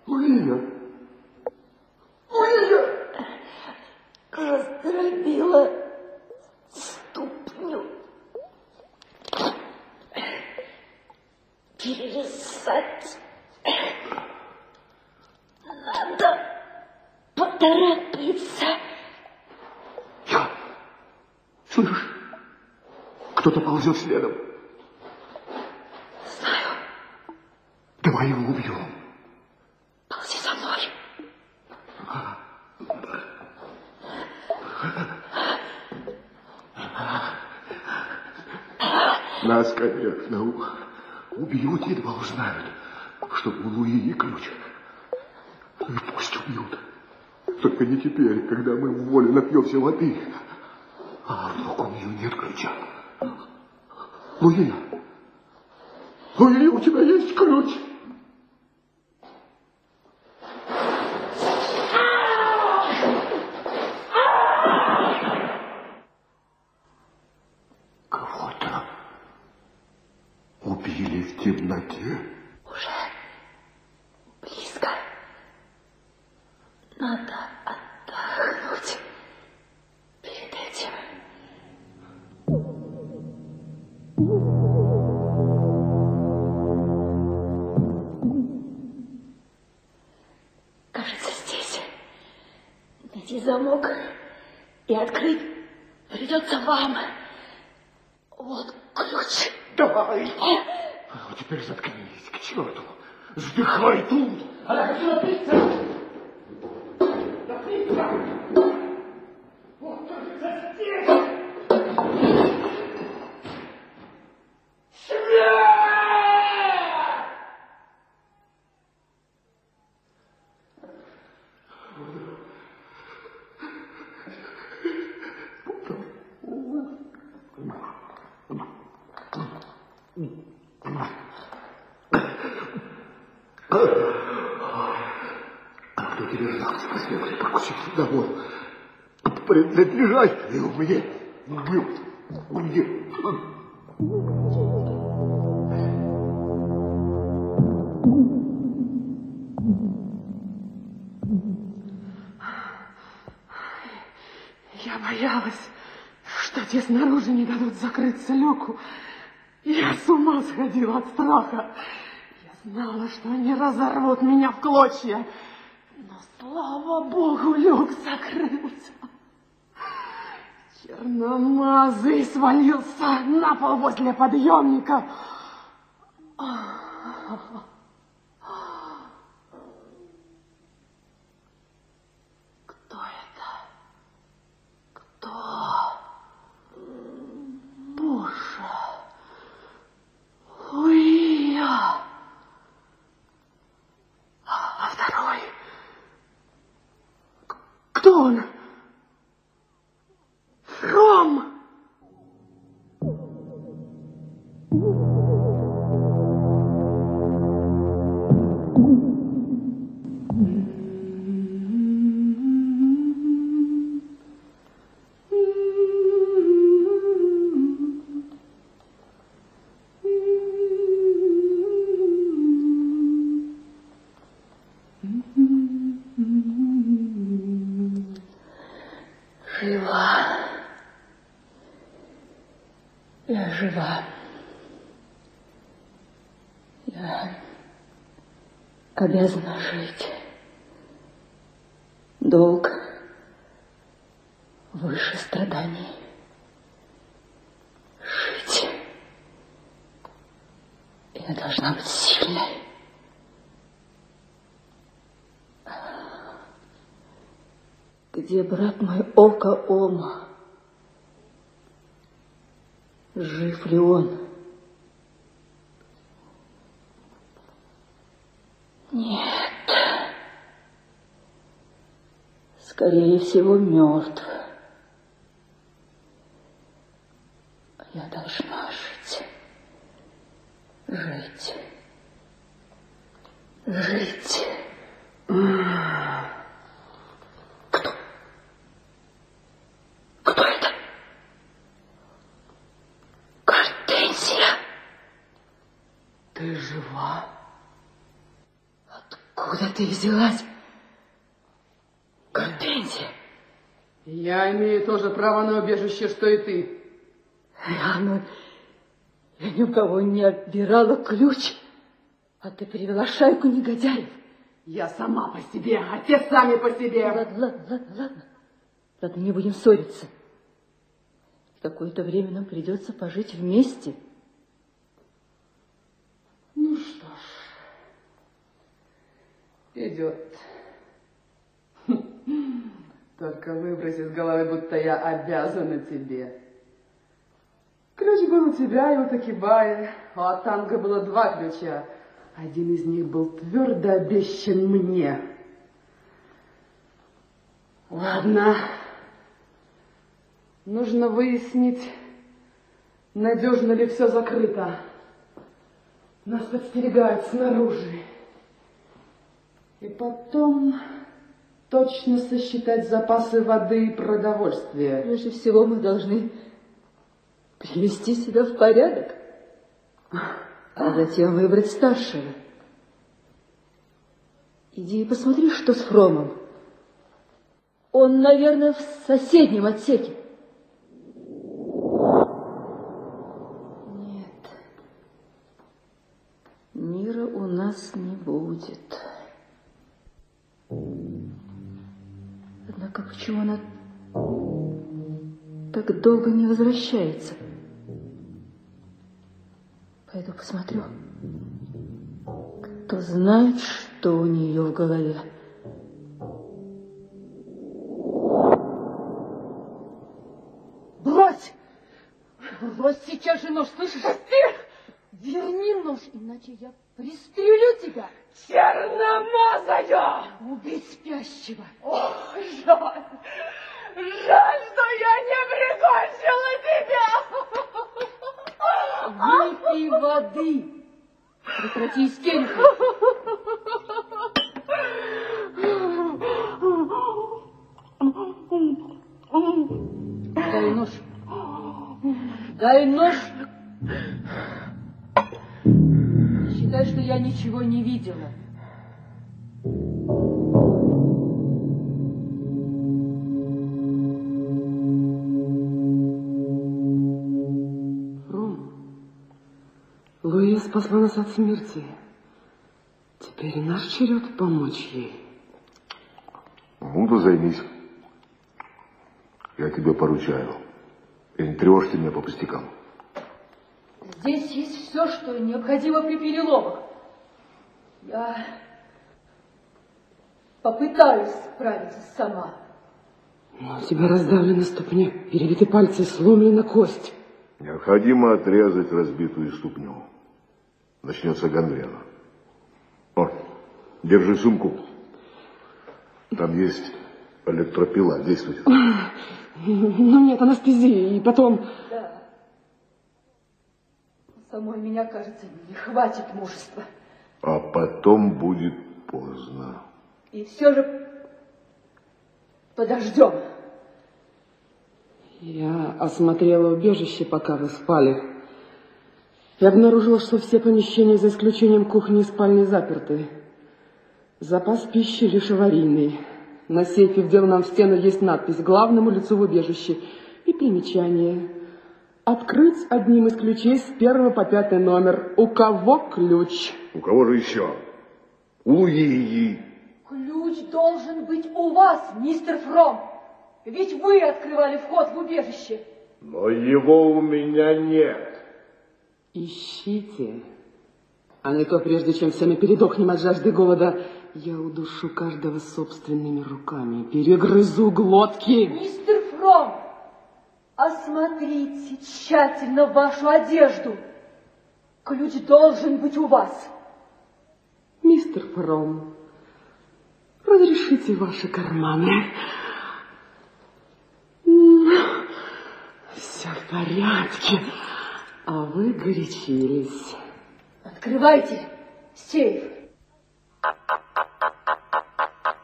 Луния! Луния! Раздробила ступню. Перевязать. Надо поторопиться. Слышишь? Кто-то ползет следом. Знаю. Его убьем. Ползи за мной. Нас, конечно, убьют, едва узнают, что у Луи ключ. Ну и пусть убьют. Только не теперь, когда мы в воле напьемся воды. А вдруг у нее нет ключа? Луи, Луи, у тебя есть ключ? Принадлежать мне? Мне. Мне. Я боялась, что те снаружи не дадут закрыться люку. Я с ума сходила от страха. Я знала, что они разорвут меня в клочья. Но, слава богу, люк закрылся. Черномазый свалился на пол возле подъемника. Кто это? Кто? Боже! Луия! А второй? К- Кто он? Ром! Жива. Обязана жить. Долг выше страданий. Жить. Я должна быть сильной. Где брат мой Ока Ома? Жив ли он? Нет. Скорее всего, мертв. Я должна жить. Жить. Жить. Кто? Кто это? Гортензия. Ты жива? Откуда ты взялась? Гортензия. Я право на убежище, что и ты. Ну, я ни у кого не отбирала ключ, а ты привела шайку негодяев. Я сама по себе, а те сами по себе. Ладно, ладно, ладно, ладно. Ладно, не будем ссориться. Какое-то время нам придется пожить вместе. Ну что ж, идет. Только выбрось из головы, будто я обязана тебе. Ключ был у тебя и у Такибаи. У Атанга было два ключа. Один из них был твердо обещан мне. Ладно. Нужно выяснить, надежно ли все закрыто. Нас подстерегают снаружи. И потом точно сосчитать запасы воды и продовольствия. Прежде всего мы должны привести себя в порядок, а затем выбрать старшего. Иди и посмотри, что с Фромом. Он, наверное, в соседнем отсеке. Нет, мира у нас не будет. Однако почему она так долго не возвращается? Пойду посмотрю. Кто знает, что у нее в голове. Брось! Брось сейчас же нож, слышишь? Верни нож, иначе я пристрелю спасла нас от смерти. Теперь наш черед помочь ей. Ну, да займись. Я тебе поручаю. И не тревожь ты меня по пустякам. Здесь есть все, что необходимо при переломах. Я попытаюсь справиться сама. Но у тебя раздавлены ступни, перебиты пальцы, сломлена кость. Необходимо отрезать разбитую ступню. Начнется гангрена. О, держи сумку. Там есть электропила, действует. Ну нет, анестезии, и потом... Да. Самой меня, кажется, не хватит мужества. А потом будет поздно. И все же подождем. Я осмотрела убежище, пока вы спали. Я обнаружила, что все помещения, за исключением кухни и спальни, заперты. Запас пищи лишь аварийный. На сейфе, вделанном в стену, есть надпись «Главному лицу в убежище» и примечание. Открыть одним из ключей с первого по пятый номер. У кого ключ? У кого же еще? У Луи. Ключ должен быть у вас, мистер Фром. Ведь вы открывали вход в убежище. Но его у меня нет. Ищите. А не то, прежде чем все мы передохнем от жажды голода, Я удушу каждого собственными руками, перегрызу глотки. Мистер Фром, осмотрите тщательно вашу одежду. Ключ должен быть у вас. Мистер Фром, разрешите ваши карманы. Все в порядке. А вы горячились. Открывайте сейф.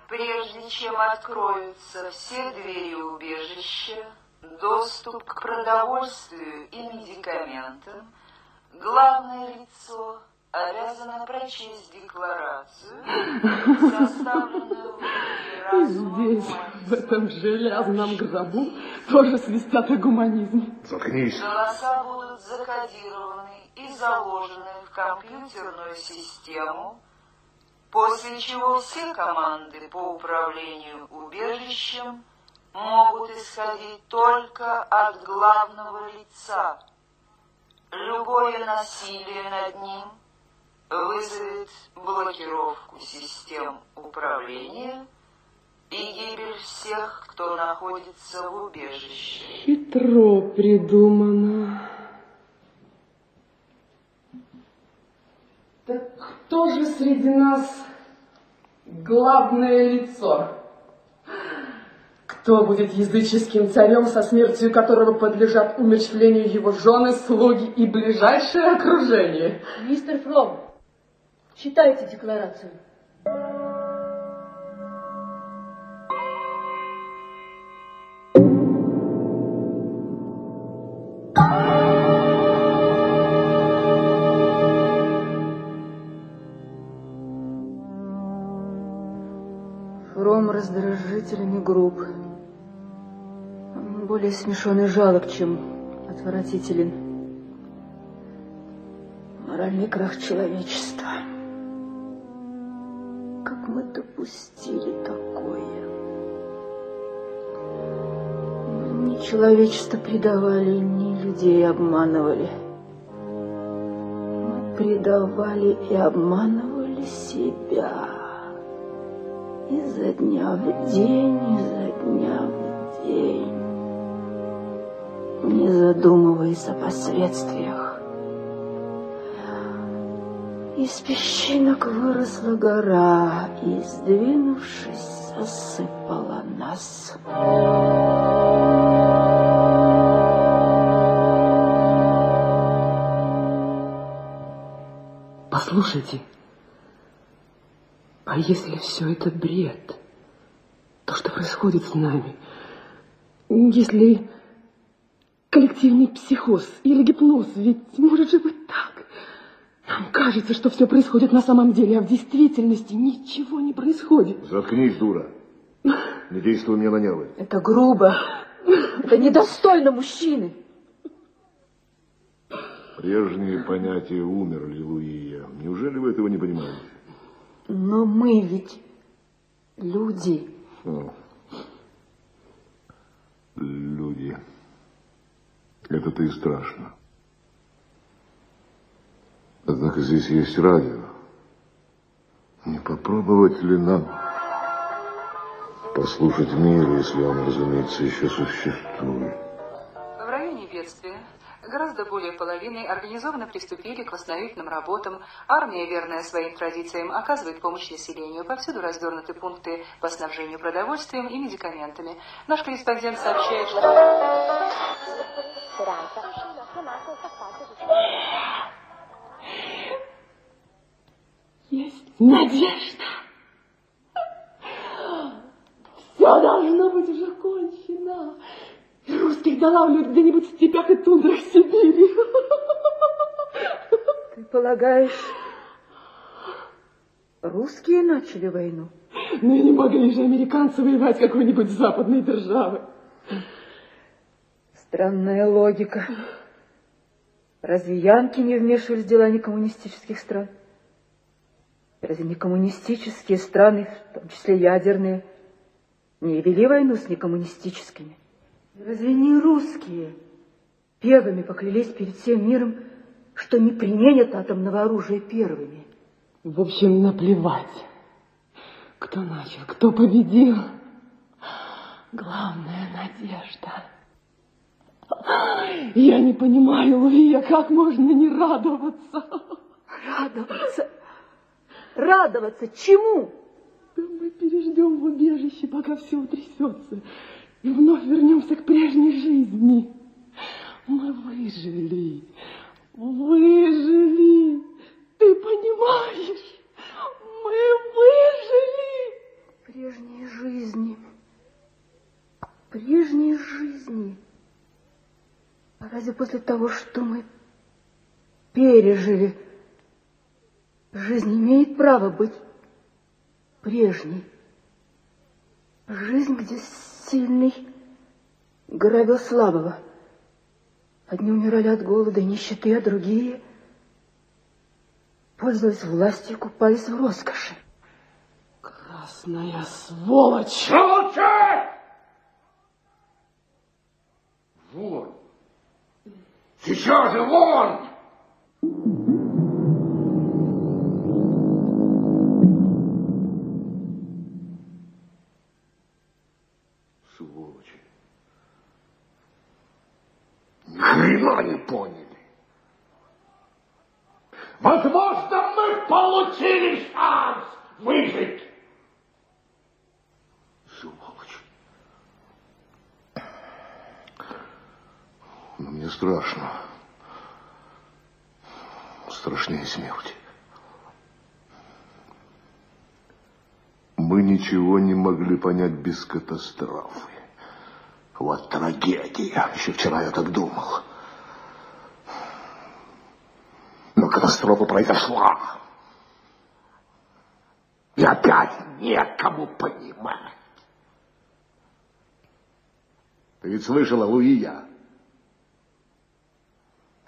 Прежде чем откроются все двери убежища, доступ к продовольствию и медикаментам, главное лицо обязано прочесть декларацию, составленную И здесь, в этом железном гробу, тоже свистят о гуманизме. Заткнись. Голоса будут закодированы и заложены в компьютерную систему, после чего все команды по управлению убежищем могут исходить только от главного лица. Любое насилие над ним вызовет блокировку систем управления и гибель всех, кто находится в убежище. Хитро придумано. Так кто же среди нас главное лицо? Кто будет языческим царем, со смертью которого подлежат умерщвлению его жены, слуги и ближайшее окружение? Мистер Фром, читайте декларацию. Фром раздражителен и груб. Более смешон и жалок, чем отвратителен. Моральный крах человечества. Допустили такое? Ни человечество предавали, ни людей обманывали. Мы предавали и обманывали себя изо дня в день, изо дня в день, не задумываясь о последствиях. Из песчинок выросла гора, и, сдвинувшись, засыпала нас. Послушайте, а если все это бред, то что происходит с нами? Если коллективный психоз или гипноз, ведь может же быть так. Кажется, что все происходит на самом деле, а в действительности ничего не происходит. Заткнись, дура. Не действуй мне на нервы. Это грубо. Это недостойно мужчины. Прежние понятия умерли, Луия. Неужели вы этого не понимаете? Но мы ведь люди. О. Люди. Это-то и страшно. Однако здесь есть радио. Не попробовать ли нам послушать мир, если он, разумеется, еще существует? В районе бедствия гораздо более половины организованно приступили к восстановительным работам. Армия, верная своим традициям, оказывает помощь населению. Повсюду развернуты пункты по снабжению продовольствием и медикаментами. Наш корреспондент сообщает, что... Есть надежда. Все должно быть уже кончено. Русских долавливают где-нибудь в степях и тундрах Сибири. Ты полагаешь, русские начали войну? Ну и не могли же американцы воевать какой-нибудь западной державы. Странная логика. Разве янки не вмешивались в дела некоммунистических стран? Разве не коммунистические страны, в том числе ядерные, не вели войну с некоммунистическими? Разве не русские первыми поклялись перед всем миром, что не применят атомного оружия первыми? В общем, наплевать. Кто начал, кто победил? Главная надежда. Я не понимаю, Луия, как можно не радоваться? Радоваться? Радоваться чему? Да мы переждем в убежище, пока все утрясется, и вновь вернемся к прежней жизни. Мы выжили, выжили. Ты понимаешь? Мы выжили. Прежней жизни. Прежней жизни. А разве после того, что мы пережили, жизнь имеет право быть прежней? Жизнь, где сильный грабил слабого. Одни умирали от голода и нищеты, а другие, пользуясь властью, купались в роскоши. Красная сволочь! Молчать! Сейчас же вон! Сволочи. Ни хрена не поняли. Возможно, мы получили шанс выжить. Сволочи. Но мне страшно. Страшнее смерти. Мы ничего не могли понять без катастрофы. Вот трагедия. Еще вчера я так думал. Но катастрофа произошла. И опять некому понимать. Ты ведь слышала, Луия?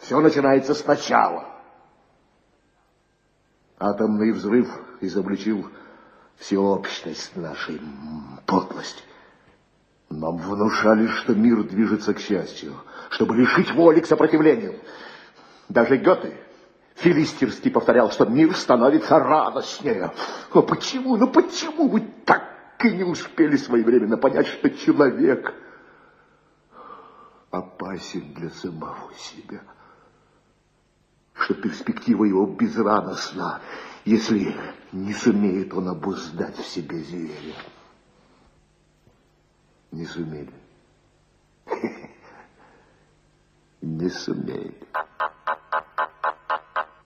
Все начинается сначала. Атомный взрыв изобличил всеобщность нашей подлости. Нам внушали, что мир движется к счастью, чтобы лишить воли к сопротивлению. Даже Гёте филистерски повторял, что мир становится радостнее. Но почему, ну почему вы так и не успели своевременно понять, что человек опасен для самого себя? Что перспектива его безрадостна, если не сумеет он обуздать в себе зверя. Не сумели. Не сумели.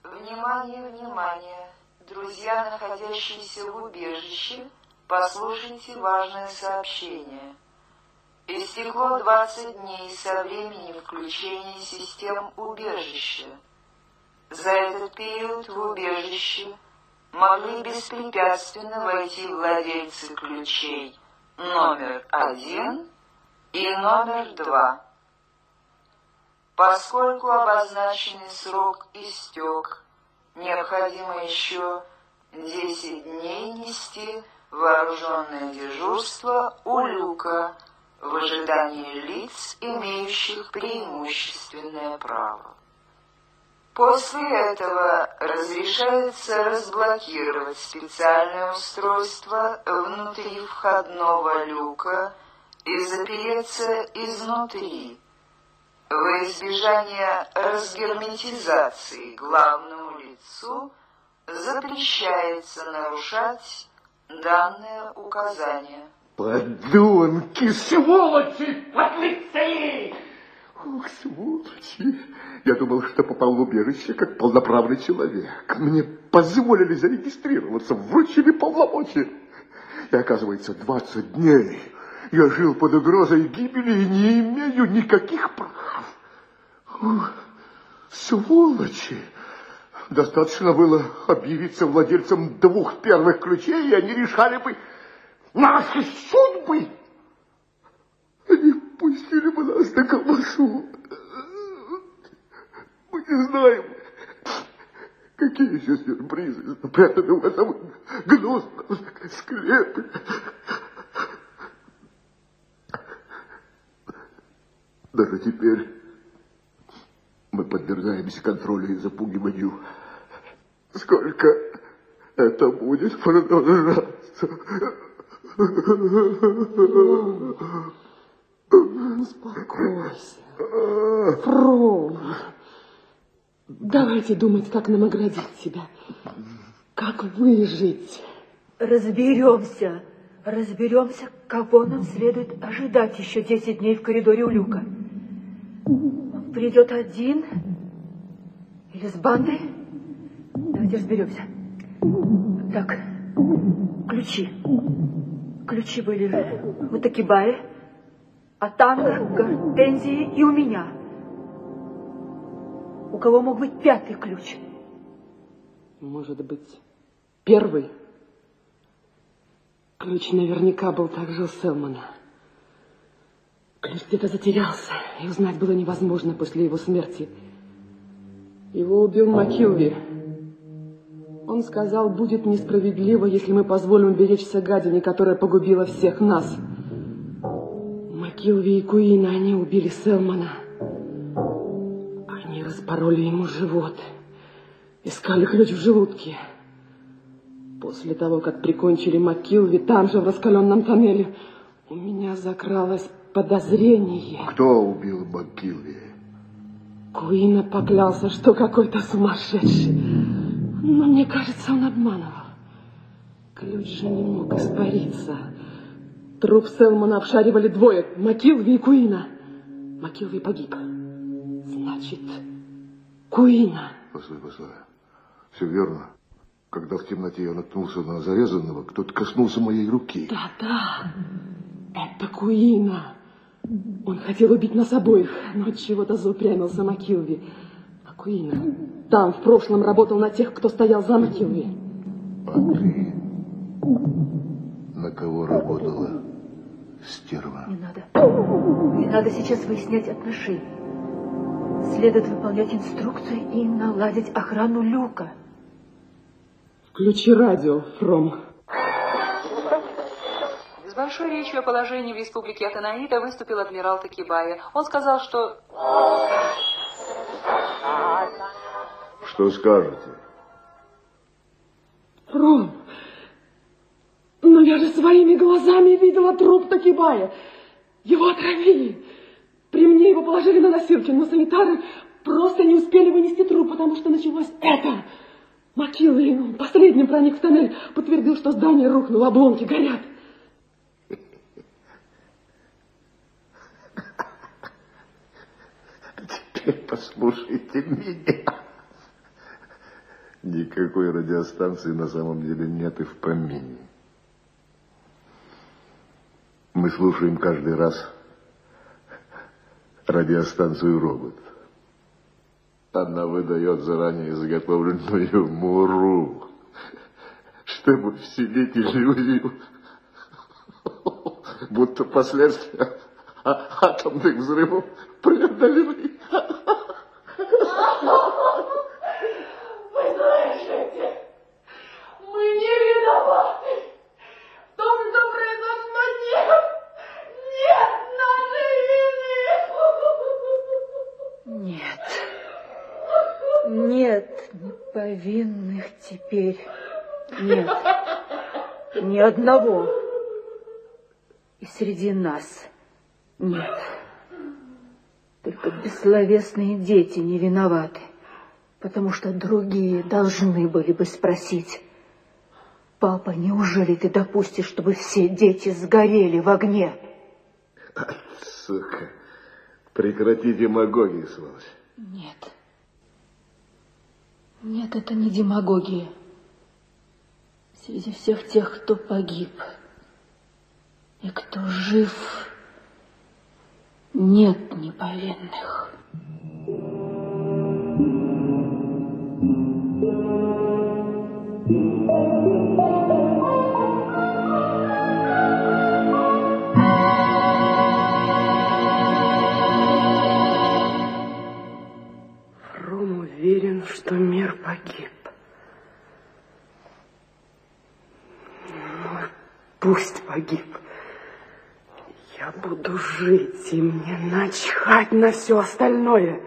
Внимание, внимание! Друзья, находящиеся в убежище, послушайте важное сообщение. Истекло 20 дней со времени включения систем убежища. За этот период в убежище могли беспрепятственно войти владельцы ключей номер один и номер два. Поскольку обозначенный срок истек, необходимо еще 10 дней нести вооруженное дежурство у люка в ожидании лиц, имеющих преимущественное право. После этого разрешается разблокировать специальное устройство внутри входного люка и запереться изнутри. Во избежание разгерметизации главному лицу запрещается нарушать данное указание. Подонки, сволочи, подлецы! Ох, сволочи! Я думал, что попал в убежище как полноправный человек. Мне позволили зарегистрироваться, вручили полномочия. И оказывается, 20 дней я жил под угрозой гибели и не имею никаких прав. Ух, сволочи! Достаточно было объявиться владельцем двух первых ключей, и они решали бы наши судьбы. Они пустили бы нас на колбасу. Не знаем, какие еще сюрпризы спрятаны в этом гнусном склепе. Даже теперь мы подвергаемся контролю и запугиванию. Сколько это будет продолжаться? Успокойся. Фром. Давайте думать, как нам оградить себя. Как выжить. Разберемся. Разберемся, кого нам следует ожидать еще 10 дней в коридоре у люка. Придет один или с бандой? Давайте разберемся. Так, ключи. Ключи были у Такибаи, а там Гортензии и у меня. У кого мог быть пятый ключ? Может быть, первый? Ключ наверняка был также у Селмана. Ключ где-то затерялся, и узнать было невозможно после его смерти. Его убил Макилви. Он сказал, будет несправедливо, если мы позволим беречься гадине, которая погубила всех нас. Макилви и Куина, они убили Селмана. Распороли ему живот. Искали ключ в желудке. После того, как прикончили Макилви, там же, в раскаленном тоннеле, у меня закралось подозрение. Кто убил Макилви? Куина поклялся, что какой-то сумасшедший. Но мне кажется, он обманывал. Ключ же не мог испариться. Труп Селмана обшаривали двое, Макилви и Куина. Макилви погиб. Значит, Куина. Постой, постой. Все верно. Когда в темноте я наткнулся на зарезанного, кто-то коснулся моей руки. Да, да. Это Куина. Он хотел убить нас обоих, но от чего-то заупрямился Макилви. А Куина там в прошлом работал на тех, кто стоял за Макилви. А ты на кого работала, стерва? Не надо. Не надо сейчас выяснять отношения. Следует выполнять инструкции и наладить охрану люка. Включи радио, Фром. С большой речью о положении в республике Атанаида выступил адмирал Такибая. Он сказал, что... Что скажете? Фром, но я же своими глазами видела труп Такибая. Его отравили. При мне его положили на носилки, но санитары просто не успели вынести труп, потому что началось это. Макилвин, последним проник в тоннель, подтвердил, что здание рухнуло, обломки горят. Теперь послушайте меня. Никакой радиостанции на самом деле нет и в помине. Мы слушаем каждый раз радиостанцию «Робот». Она выдает заранее заготовленную муру, чтобы вселить иллюзию, будто последствия атомных взрывов преодолены. Вы слышите? Мы не виноваты в том, что произошло. Нет! Нет нашей вины! Нет. Нет неповинных теперь. Нет. Ни одного. И среди нас нет. Только бессловесные дети не виноваты, потому что другие должны были бы спросить, «Папа, неужели ты допустишь, чтобы все дети сгорели в огне?» Сука, прекрати демагогию, сволочь. Нет. Нет, это не демагогия. Среди всех тех, кто погиб и кто жив, нет неповинных. Пусть погиб. Я буду жить, и мне начхать на все остальное.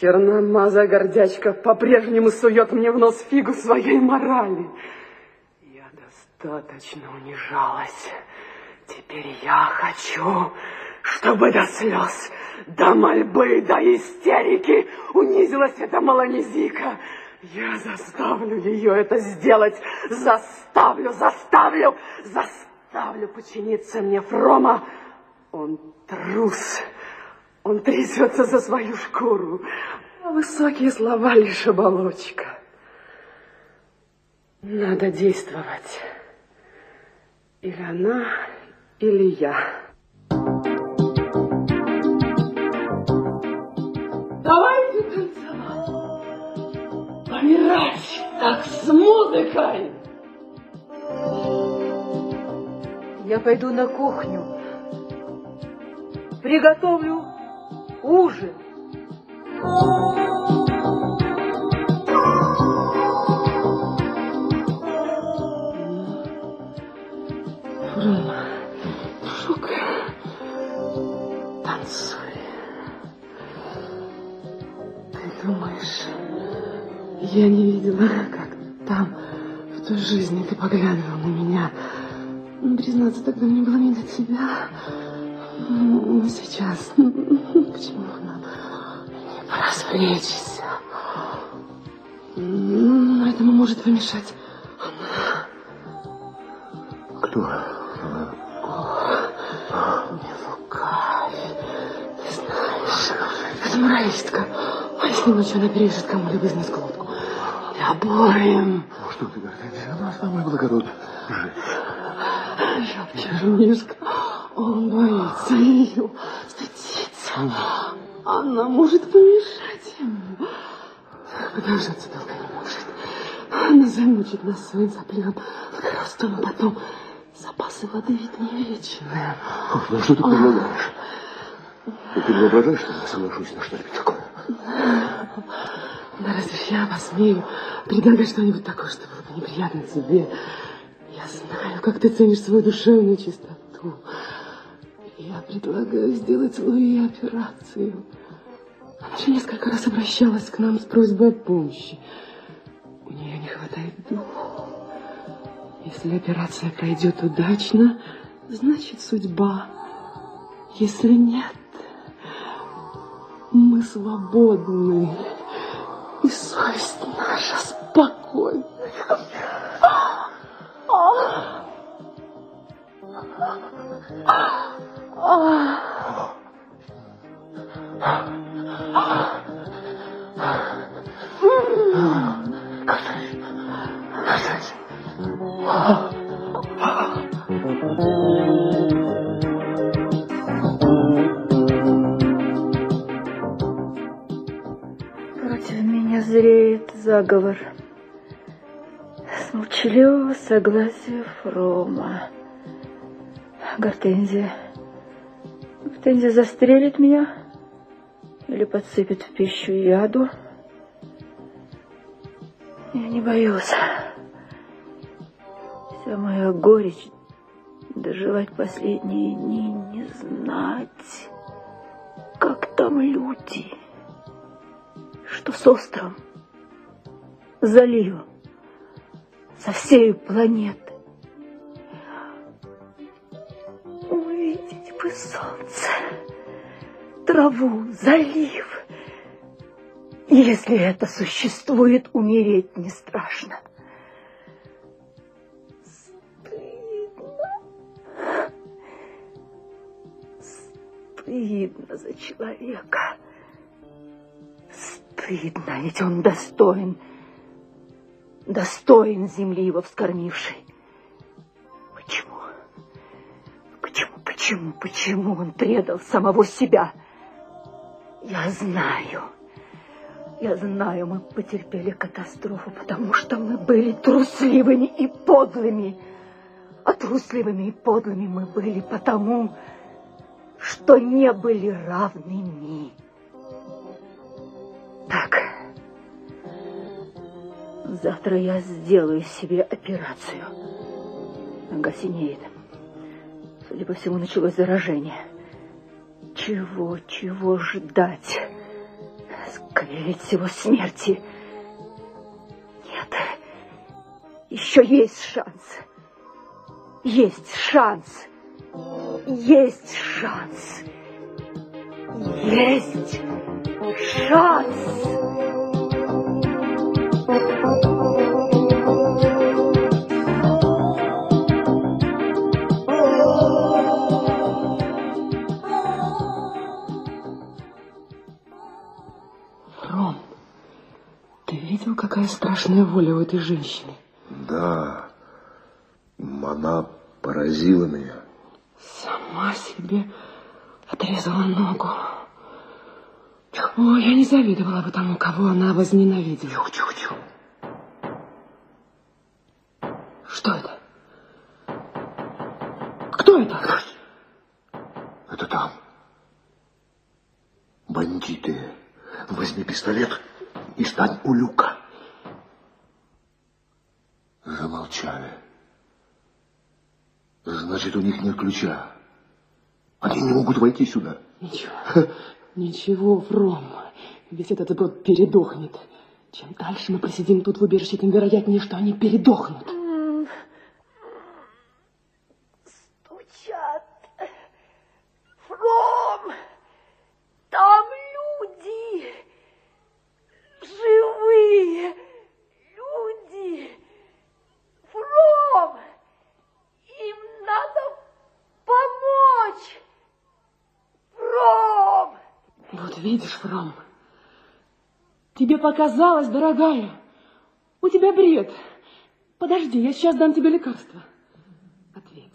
Черномазая гордячка по-прежнему сует мне в нос фигу своей морали. Я достаточно унижалась. Теперь я хочу, чтобы до слез, до мольбы, до истерики унизилась эта малонизика. Я заставлю ее это сделать. Заставлю, заставлю, заставлю подчиниться мне Фрома. Он трус. Он трясется за свою шкуру. А высокие слова лишь оболочка. Надо действовать. Или она, или я. Танцевать. Помирать, как с музыкой. Я пойду на кухню. Приготовлю ужин. Я не видела, как там, в той жизни ты поглядывал на меня? Ну, Признаться, тогда мне было не до тебя. Ну, Сейчас, почему нам не поразвлечься? М, Этому может помешать она. Кто? Не лукавь. Ты знаешь, это моралистка. А если ночью она перережет кому-либо из нас глотку? Ну что ты, Гортензия, она самая благородная. Чернишка, он боится ее, стыдится. Она может помешать ему. Продолжаться долго не может. Она замучит нас своим сопливым хрустом, а потом запасы воды ведь не вечные. Ну что ты предлагаешь? Ты не воображаешь, что я соглашусь на что-нибудь такое? Да разве ж я посмею предлагать что-нибудь такое, что было бы неприятно тебе? Я знаю, как ты ценишь свою душевную чистоту. Я предлагаю сделать Луи операцию. Она же несколько раз обращалась к нам с просьбой о помощи. У нее не хватает духу. Если операция пройдет удачно, значит судьба. Если нет, мы свободны. И совесть наша спокойна. Против меня зреет заговор. С молчаливого согласия Фрома. Гортензия. Гортензия застрелит меня или подсыпет в пищу яду. Я не боюсь. Вся моя горечь доживать последние дни, не знать, как там люди, что с островом, заливом, со всей планеты. Увидеть бы солнце, траву, залив. Если это существует, умереть не страшно. Стыдно за человека. Стыдно, ведь он достоин, достоин земли его вскормившей. Почему? Почему, почему, почему он предал самого себя? Я знаю. Я знаю, мы потерпели катастрофу, потому что мы были трусливыми и подлыми. А трусливыми и подлыми мы были потому, что не были равными. Так, завтра я сделаю себе операцию. Нога синеет. Судя по всему, началось заражение. Чего, чего ждать? Скорее всего, смерти. Нет, еще есть шанс. Есть шанс. Есть шанс. Есть шанс. Ром, ты видел, какая страшная воля у этой женщины? Да, она поразила меня. Сама себе отрезала ногу. О, я не завидовала бы тому, кого она возненавидела. Тихо, тихо, тихо. Что это? Кто это? Это там. Бандиты. Возьми пистолет и стань у люка. Замолчали. Значит, у них нет ключа. Они не могут войти сюда. Ничего, ничего, Фром. Ведь этот год передохнет. Чем дальше мы просидим тут в убежище, тем вероятнее, что они передохнут. Стучат. Фром! Там люди! Живые люди! Фром! Им надо помочь! Фром! Вот видишь, Фром, тебе показалось, дорогая, у тебя бред. Подожди, я сейчас дам тебе лекарство. Ответь,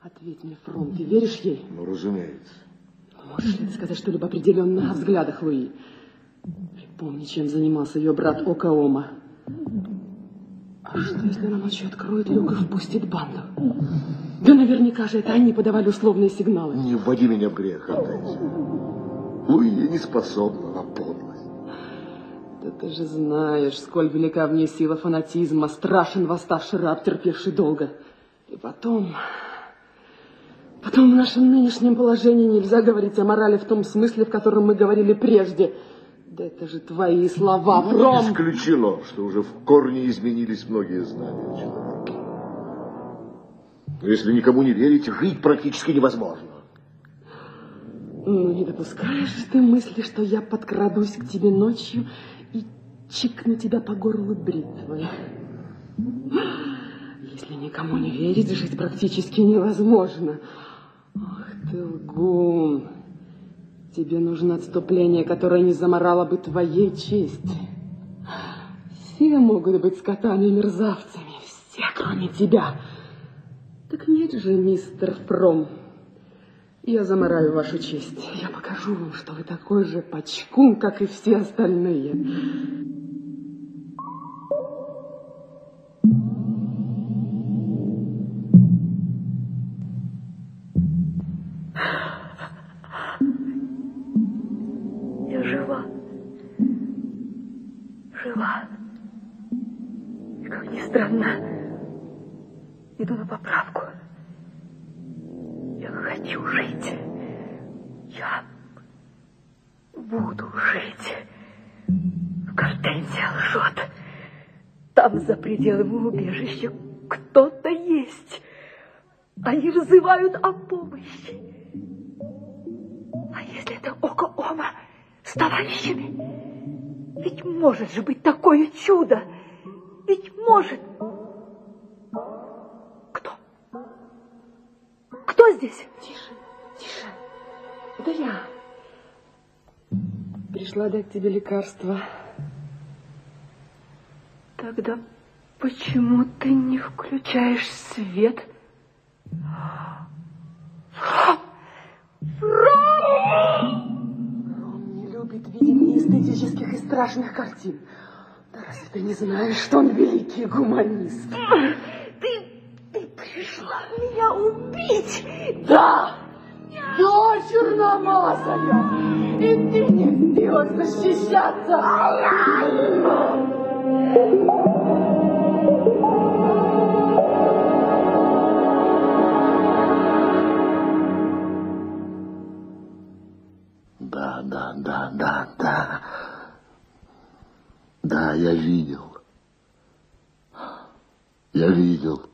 ответь мне, Фром, ты веришь ей? Ну, разумеется. Можешь ли ты сказать что-либо определенное о взглядах Луи? Припомни, чем занимался ее брат Окаома. А что, если она ночью откроет люк и впустит банду? Да наверняка же это они подавали условные сигналы. Не вводи меня в грех, Артезия. Луи не способна на подлость. Да ты же знаешь, сколь велика в ней сила фанатизма, страшен восставший раб, терпевший долго. И потом... Потом в нашем нынешнем положении нельзя говорить о морали в том смысле, в котором мы говорили прежде. Да это же твои слова, Не Фром! исключено, что уже в корне изменились многие знания человека. Но если никому не верить, жить практически невозможно. Ну, не допускаешь же ты мысли, что я подкрадусь к тебе ночью и чикну тебя по горлу бритвой? Если никому не верить, жить практически невозможно. Ах ты лгун. Тебе нужно отступление, которое не заморало бы твоей чести. Все могут быть скотами и мерзавцами, все, кроме тебя. Так нет же, мистер Фром. Я замораю вашу честь. Я покажу вам, что вы такой же пачкун, как и все остальные. Я жива. Жива. И, как ни странно, иду на поправку. Хочу жить. Я буду жить. Гортензия лжет. Там, за пределами убежища, кто-то есть. Они взывают о помощи. А если это Око Ома с товарищами? Ведь может же быть такое чудо. Ведь может. Кто здесь? Тише, тише. Это я. Пришла дать тебе лекарство. Тогда почему ты не включаешь свет? Он не любит видеть неэстетических и страшных картин. Да разве ты не знаешь, что он великий гуманист? Меня убить? Да! Да, черномазая! И ты не в силах защищаться! Да, да, да, да, да. Да, я видел. Я видел,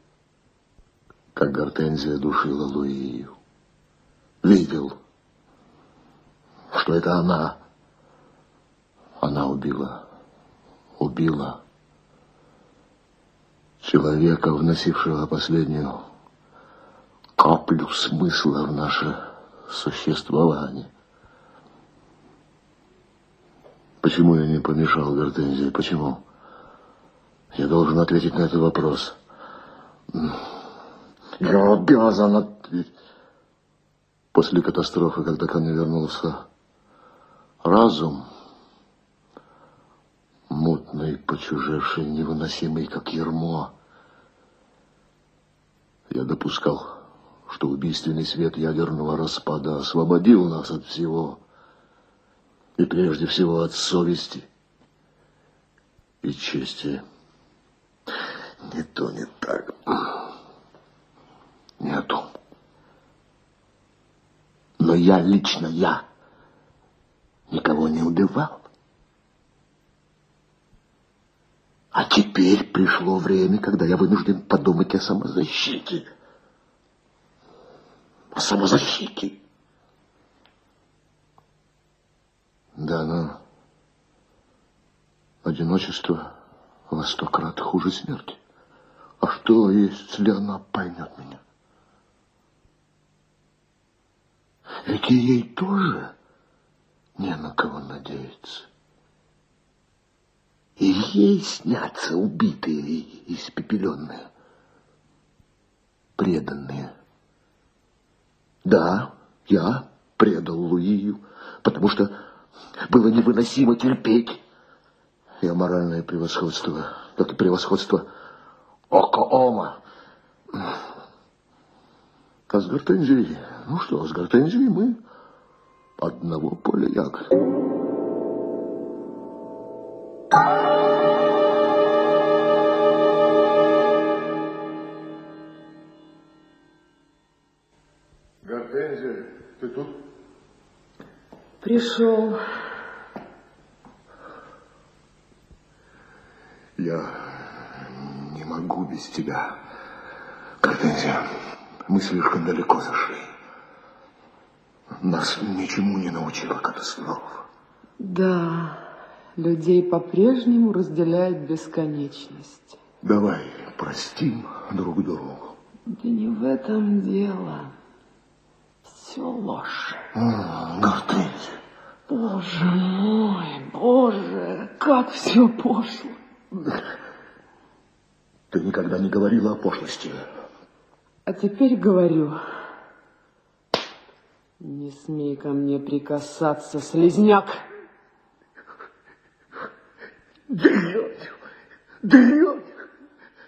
как Гортензия душила Луию. Видел, что это она. Она убила, убила человека, вносившего последнюю каплю смысла в наше существование. Почему я не помешал Гортензии? Почему? Я должен ответить на этот вопрос. Я обязан ответить. После катастрофы, когда ко мне вернулся разум, мутный, почужевший, невыносимый, как ермо, я допускал, что убийственный свет ядерного распада освободил нас от всего, и прежде всего от совести и чести. Не то, не так. Не о том. Но я лично, я, никого не убивал. А теперь пришло время, когда я вынужден подумать о самозащите. О самозащите. Да, но одиночество во сто крат хуже смерти. А что, если она поймет меня? Ведь и ей тоже не на кого надеяться. И ей снятся убитые и испепеленные, преданные. Да, я предал Луию, потому что было невыносимо терпеть ее моральное превосходство, как и превосходство Око-Ома. А с Гортензией, ну что, с Гортензией мы одного поля ягод. Гортензия, ты тут? Пришел. Я не могу без тебя. Гортензия, мы слишком далеко зашли. Нас ничему не научила катастрофа. Да, людей по-прежнему разделяет бесконечность. Давай простим друг другу. Да не в этом дело. Все ложь. А, Гортензия. Боже мой, боже, как все пошло. Ты никогда не говорила о пошлости. А теперь говорю. Не смей ко мне прикасаться, слезняк. Дрянь! Дрянь!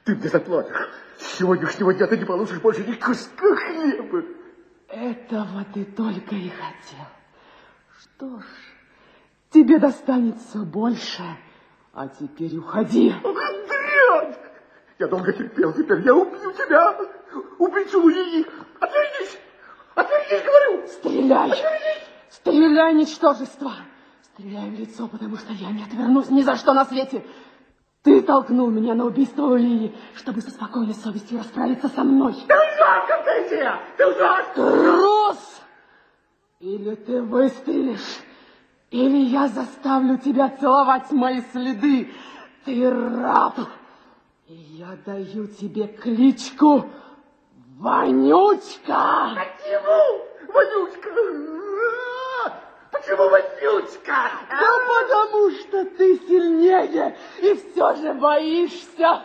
Ты мне заплатишь. С сегодняшнего дня ты не получишь больше ни куска хлеба. Этого ты только и хотел. Что ж, тебе достанется больше. А теперь уходи. Дрянь! Я долго терпел, теперь я убью тебя. Убийцу Луи. Отвернись! Отвернись, говорю! Стреляй! Стреляй, ничтожество! Стреляй в лицо, потому что я не отвернусь ни за что на свете. Ты толкнул меня на убийство Улии, чтобы со спокойной совестью расправиться со мной. Ты лжешь, Гортензия! Ты лжешь! Трус! Или ты выстрелишь, или я заставлю тебя целовать мои следы. Ты раб! И я даю тебе кличку Вонючка! Почему? Вонючка! Почему вонючка? Да потому что ты сильнее и все же боишься.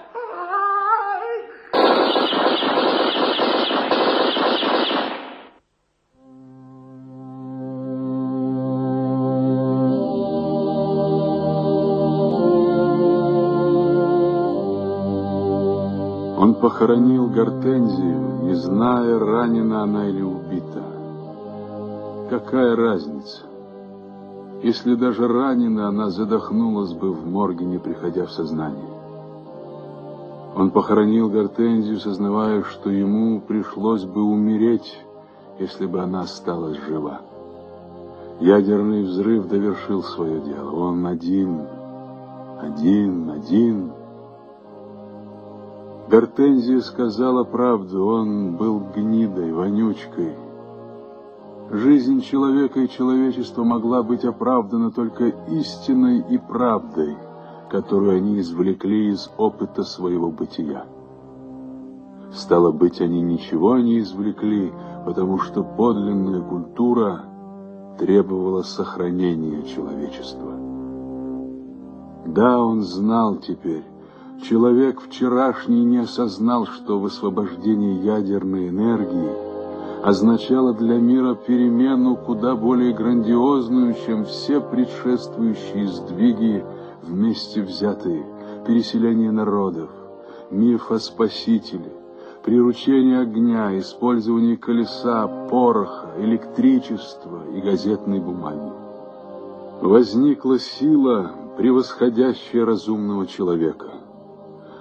Он похоронил Гортензию, зная, ранена она или убита. Какая разница? Если даже ранена, она задохнулась бы в морге, не приходя в сознание. Он похоронил Гортензию, сознавая, что ему пришлось бы умереть, если бы она осталась жива. Ядерный взрыв довершил свое дело. Он один, один, один. Гортензия сказала правду, он был гнидой, вонючкой. Жизнь человека и человечества могла быть оправдана только истиной и правдой, которую они извлекли из опыта своего бытия. Стало быть, они ничего не извлекли, потому что подлинная культура требовала сохранения человечества. Да, он знал теперь, человек вчерашний не осознал, что высвобождение ядерной энергии означало для мира перемену куда более грандиозную, чем все предшествующие сдвиги вместе взятые, переселение народов, миф о спасителе, приручение огня, использование колеса, пороха, электричества и газетной бумаги. Возникла сила, превосходящая разумного человека.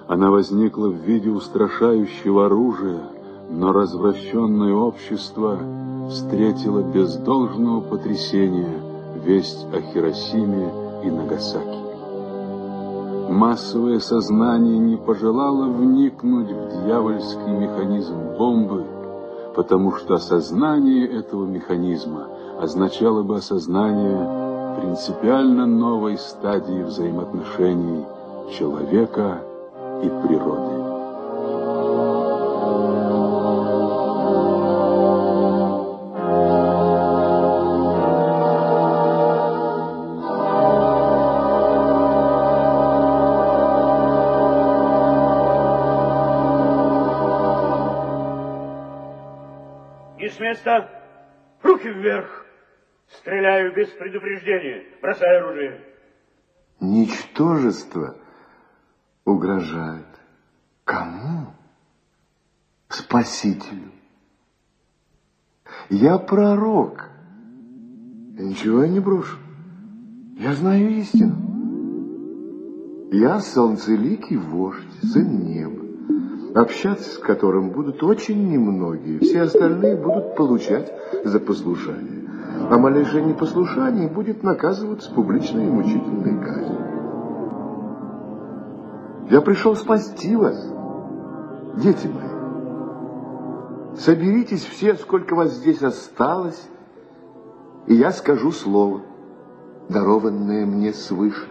Она возникла в виде устрашающего оружия, но развращенное общество встретило без должного потрясения весть о Хиросиме и Нагасаки. Массовое сознание не пожелало вникнуть в дьявольский механизм бомбы, потому что осознание этого механизма означало бы осознание принципиально новой стадии взаимоотношений человека и природы. места. Руки вверх. Стреляю без предупреждения. Бросаю оружие. Ничтожество угрожает. Кому? Спасителю. Я пророк. Я ничего не брошу. Я знаю истину. Я солнцеликий вождь, сын неба общаться с которым будут очень немногие. Все остальные будут получать за послушание. А малейшее непослушание будет наказываться публичной и мучительной казнью. Я пришел спасти вас, дети мои. Соберитесь все, сколько вас здесь осталось, и я скажу слово, дарованное мне свыше.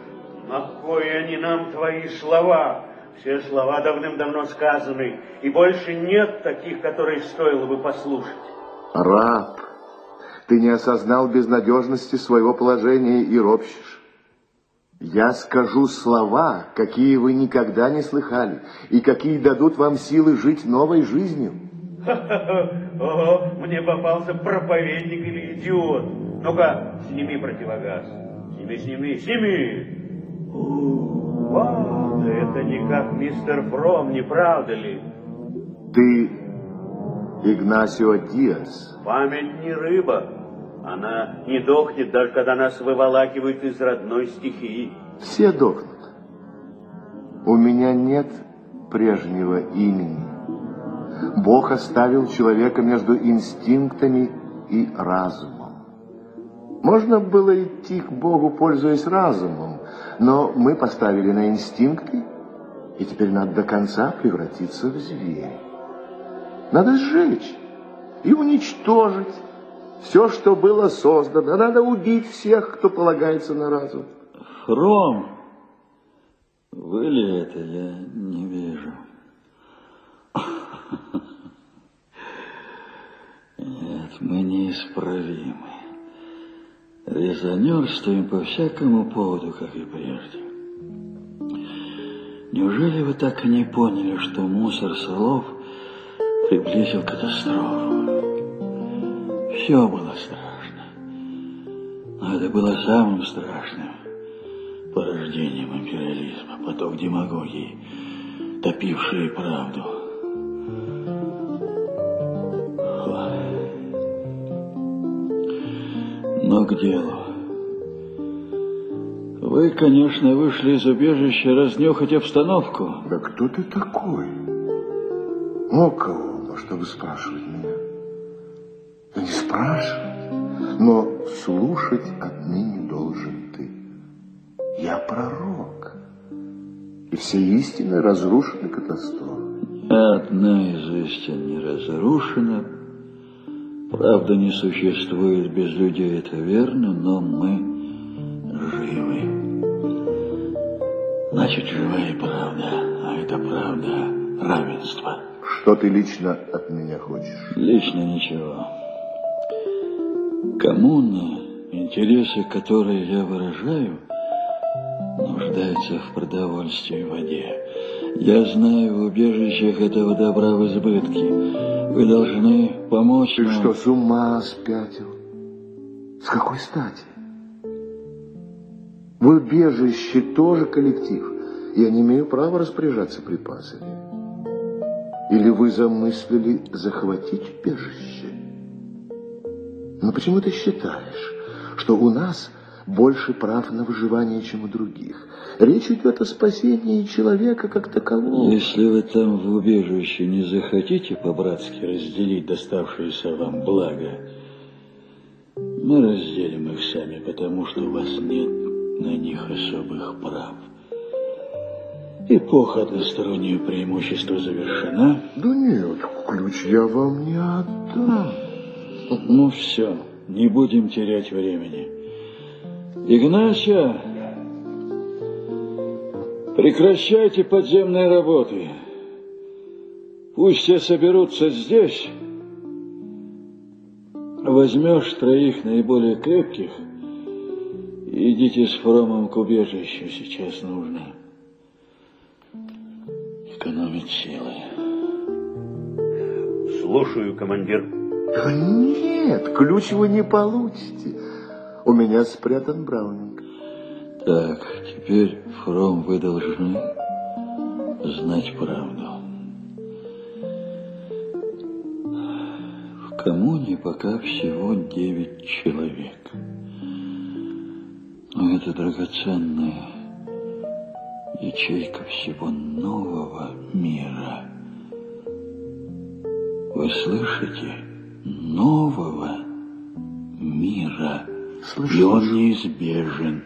На кое они нам твои слова? Все слова давным-давно сказаны, и больше нет таких, которые стоило бы послушать. Раб, ты не осознал безнадежности своего положения и ропщешь. Я скажу слова, какие вы никогда не слыхали, и какие дадут вам силы жить новой жизнью. Ого, мне попался проповедник или идиот. Ну-ка, сними противогаз. Сними, сними, сними. Вау, да это не как мистер Фром, не правда ли? Ты Игнасио Диас. Память не рыба. Она не дохнет, даже когда нас выволакивают из родной стихии. Все дохнут. У меня нет прежнего имени. Бог оставил человека между инстинктами и разумом. Можно было идти к Богу, пользуясь разумом, но мы поставили на инстинкты, и теперь надо до конца превратиться в зверя. Надо сжечь и уничтожить все, что было создано. Надо убить всех, кто полагается на разум. Хром, вы ли это, я не вижу. Нет, мы неисправимы резонерствуем по всякому поводу, как и прежде. Неужели вы так и не поняли, что мусор слов приблизил катастрофу? Все было страшно. Но это было самым страшным порождением империализма, поток демагогии, топивший правду. Но к делу. Вы, конечно, вышли из убежища разнюхать обстановку. Да кто ты такой? О кого? Чтобы спрашивать меня? Спрашивать, но слушать отныне должен ты. Я пророк, и все истины разрушены катастрофой. одна из истин не разрушена. Правда не существует без людей, это верно, но мы живы. Значит, живая правда, а это правда равенства. Что ты лично от меня хочешь? Лично ничего. Коммуна, интересы которые я выражаю, нуждается в продовольствии и воде. Я знаю, в убежищах этого добра в избытке. Вы должны помочь Ты нам. что, с ума спятил? С какой стати? В убежище тоже коллектив. Я не имею права распоряжаться припасами. Или вы замыслили захватить убежище? Но почему ты считаешь, что у нас больше прав на выживание, чем у других? Речь идет о спасении человека как такового. Если вы там в убежище не захотите по-братски разделить доставшееся вам благо, мы разделим их сами, потому что у вас нет на них особых прав. Эпоха одностороннего преимущества завершена. Да нет, ключ я вам не отдам. Ну все, не будем терять времени. Игнатья, прекращайте подземные работы. Пусть все соберутся здесь. Возьмешь троих наиболее крепких идите с Фромом к убежищу, сейчас нужно экономить силы. Слушаю, командир. Нет, ключ вы не получите. У меня спрятан Браунинг. Так, теперь, Фром, вы должны знать правду. В коммуне пока всего девять человек. Но это драгоценная ячейка всего нового мира. Вы слышите? Нового мира. И он неизбежен.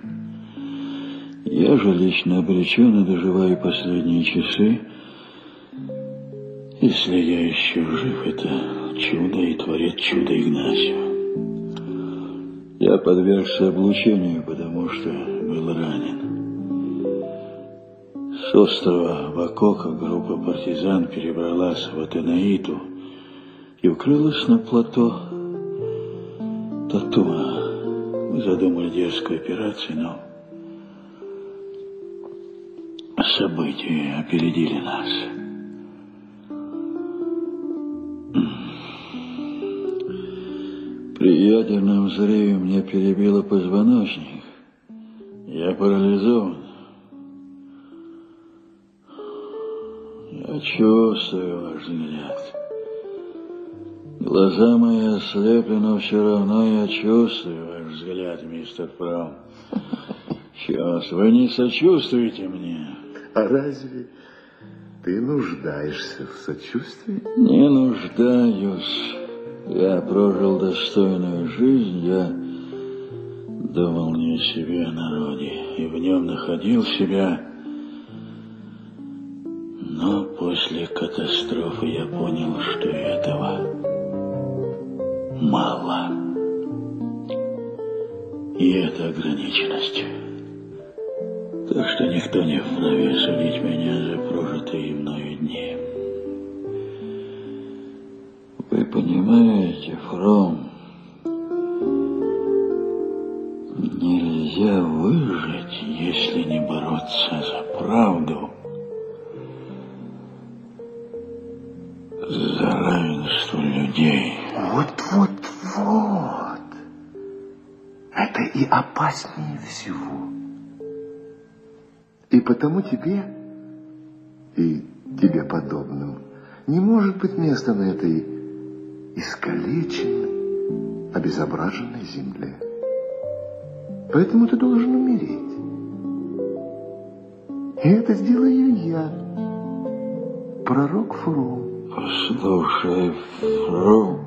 Я же лично обречен и доживаю последние часы. Если я еще жив, это чудо и творит чудо Игнасио. Я подвергся облучению, потому что был ранен. С острова Вакока группа партизан перебралась в Атенаиту и укрылась на плато Татума. Мы задумали дерзкую операцию, но события опередили нас. При ядерном взрыве мне перебило позвоночник. Я парализован. Я чувствую ваш взгляд. Глаза мои ослепли, но все равно я чувствую ваш взгляд, мистер Фром. Сейчас вы не сочувствуете мне. А разве ты нуждаешься в сочувствии? Не нуждаюсь. Я прожил достойную жизнь, я думал не о себе, о народе, и в нем находил себя. Но после катастрофы я понял, что И это ограниченность. Так что никто не вправе судить меня за прожитые мною дни. Вы понимаете, Фром, нельзя и опаснее всего. И потому тебе и тебе подобным не может быть места на этой искалеченной, обезображенной земле. Поэтому ты должен умереть. И это сделаю я, пророк Фрум. Слушай, Фрум,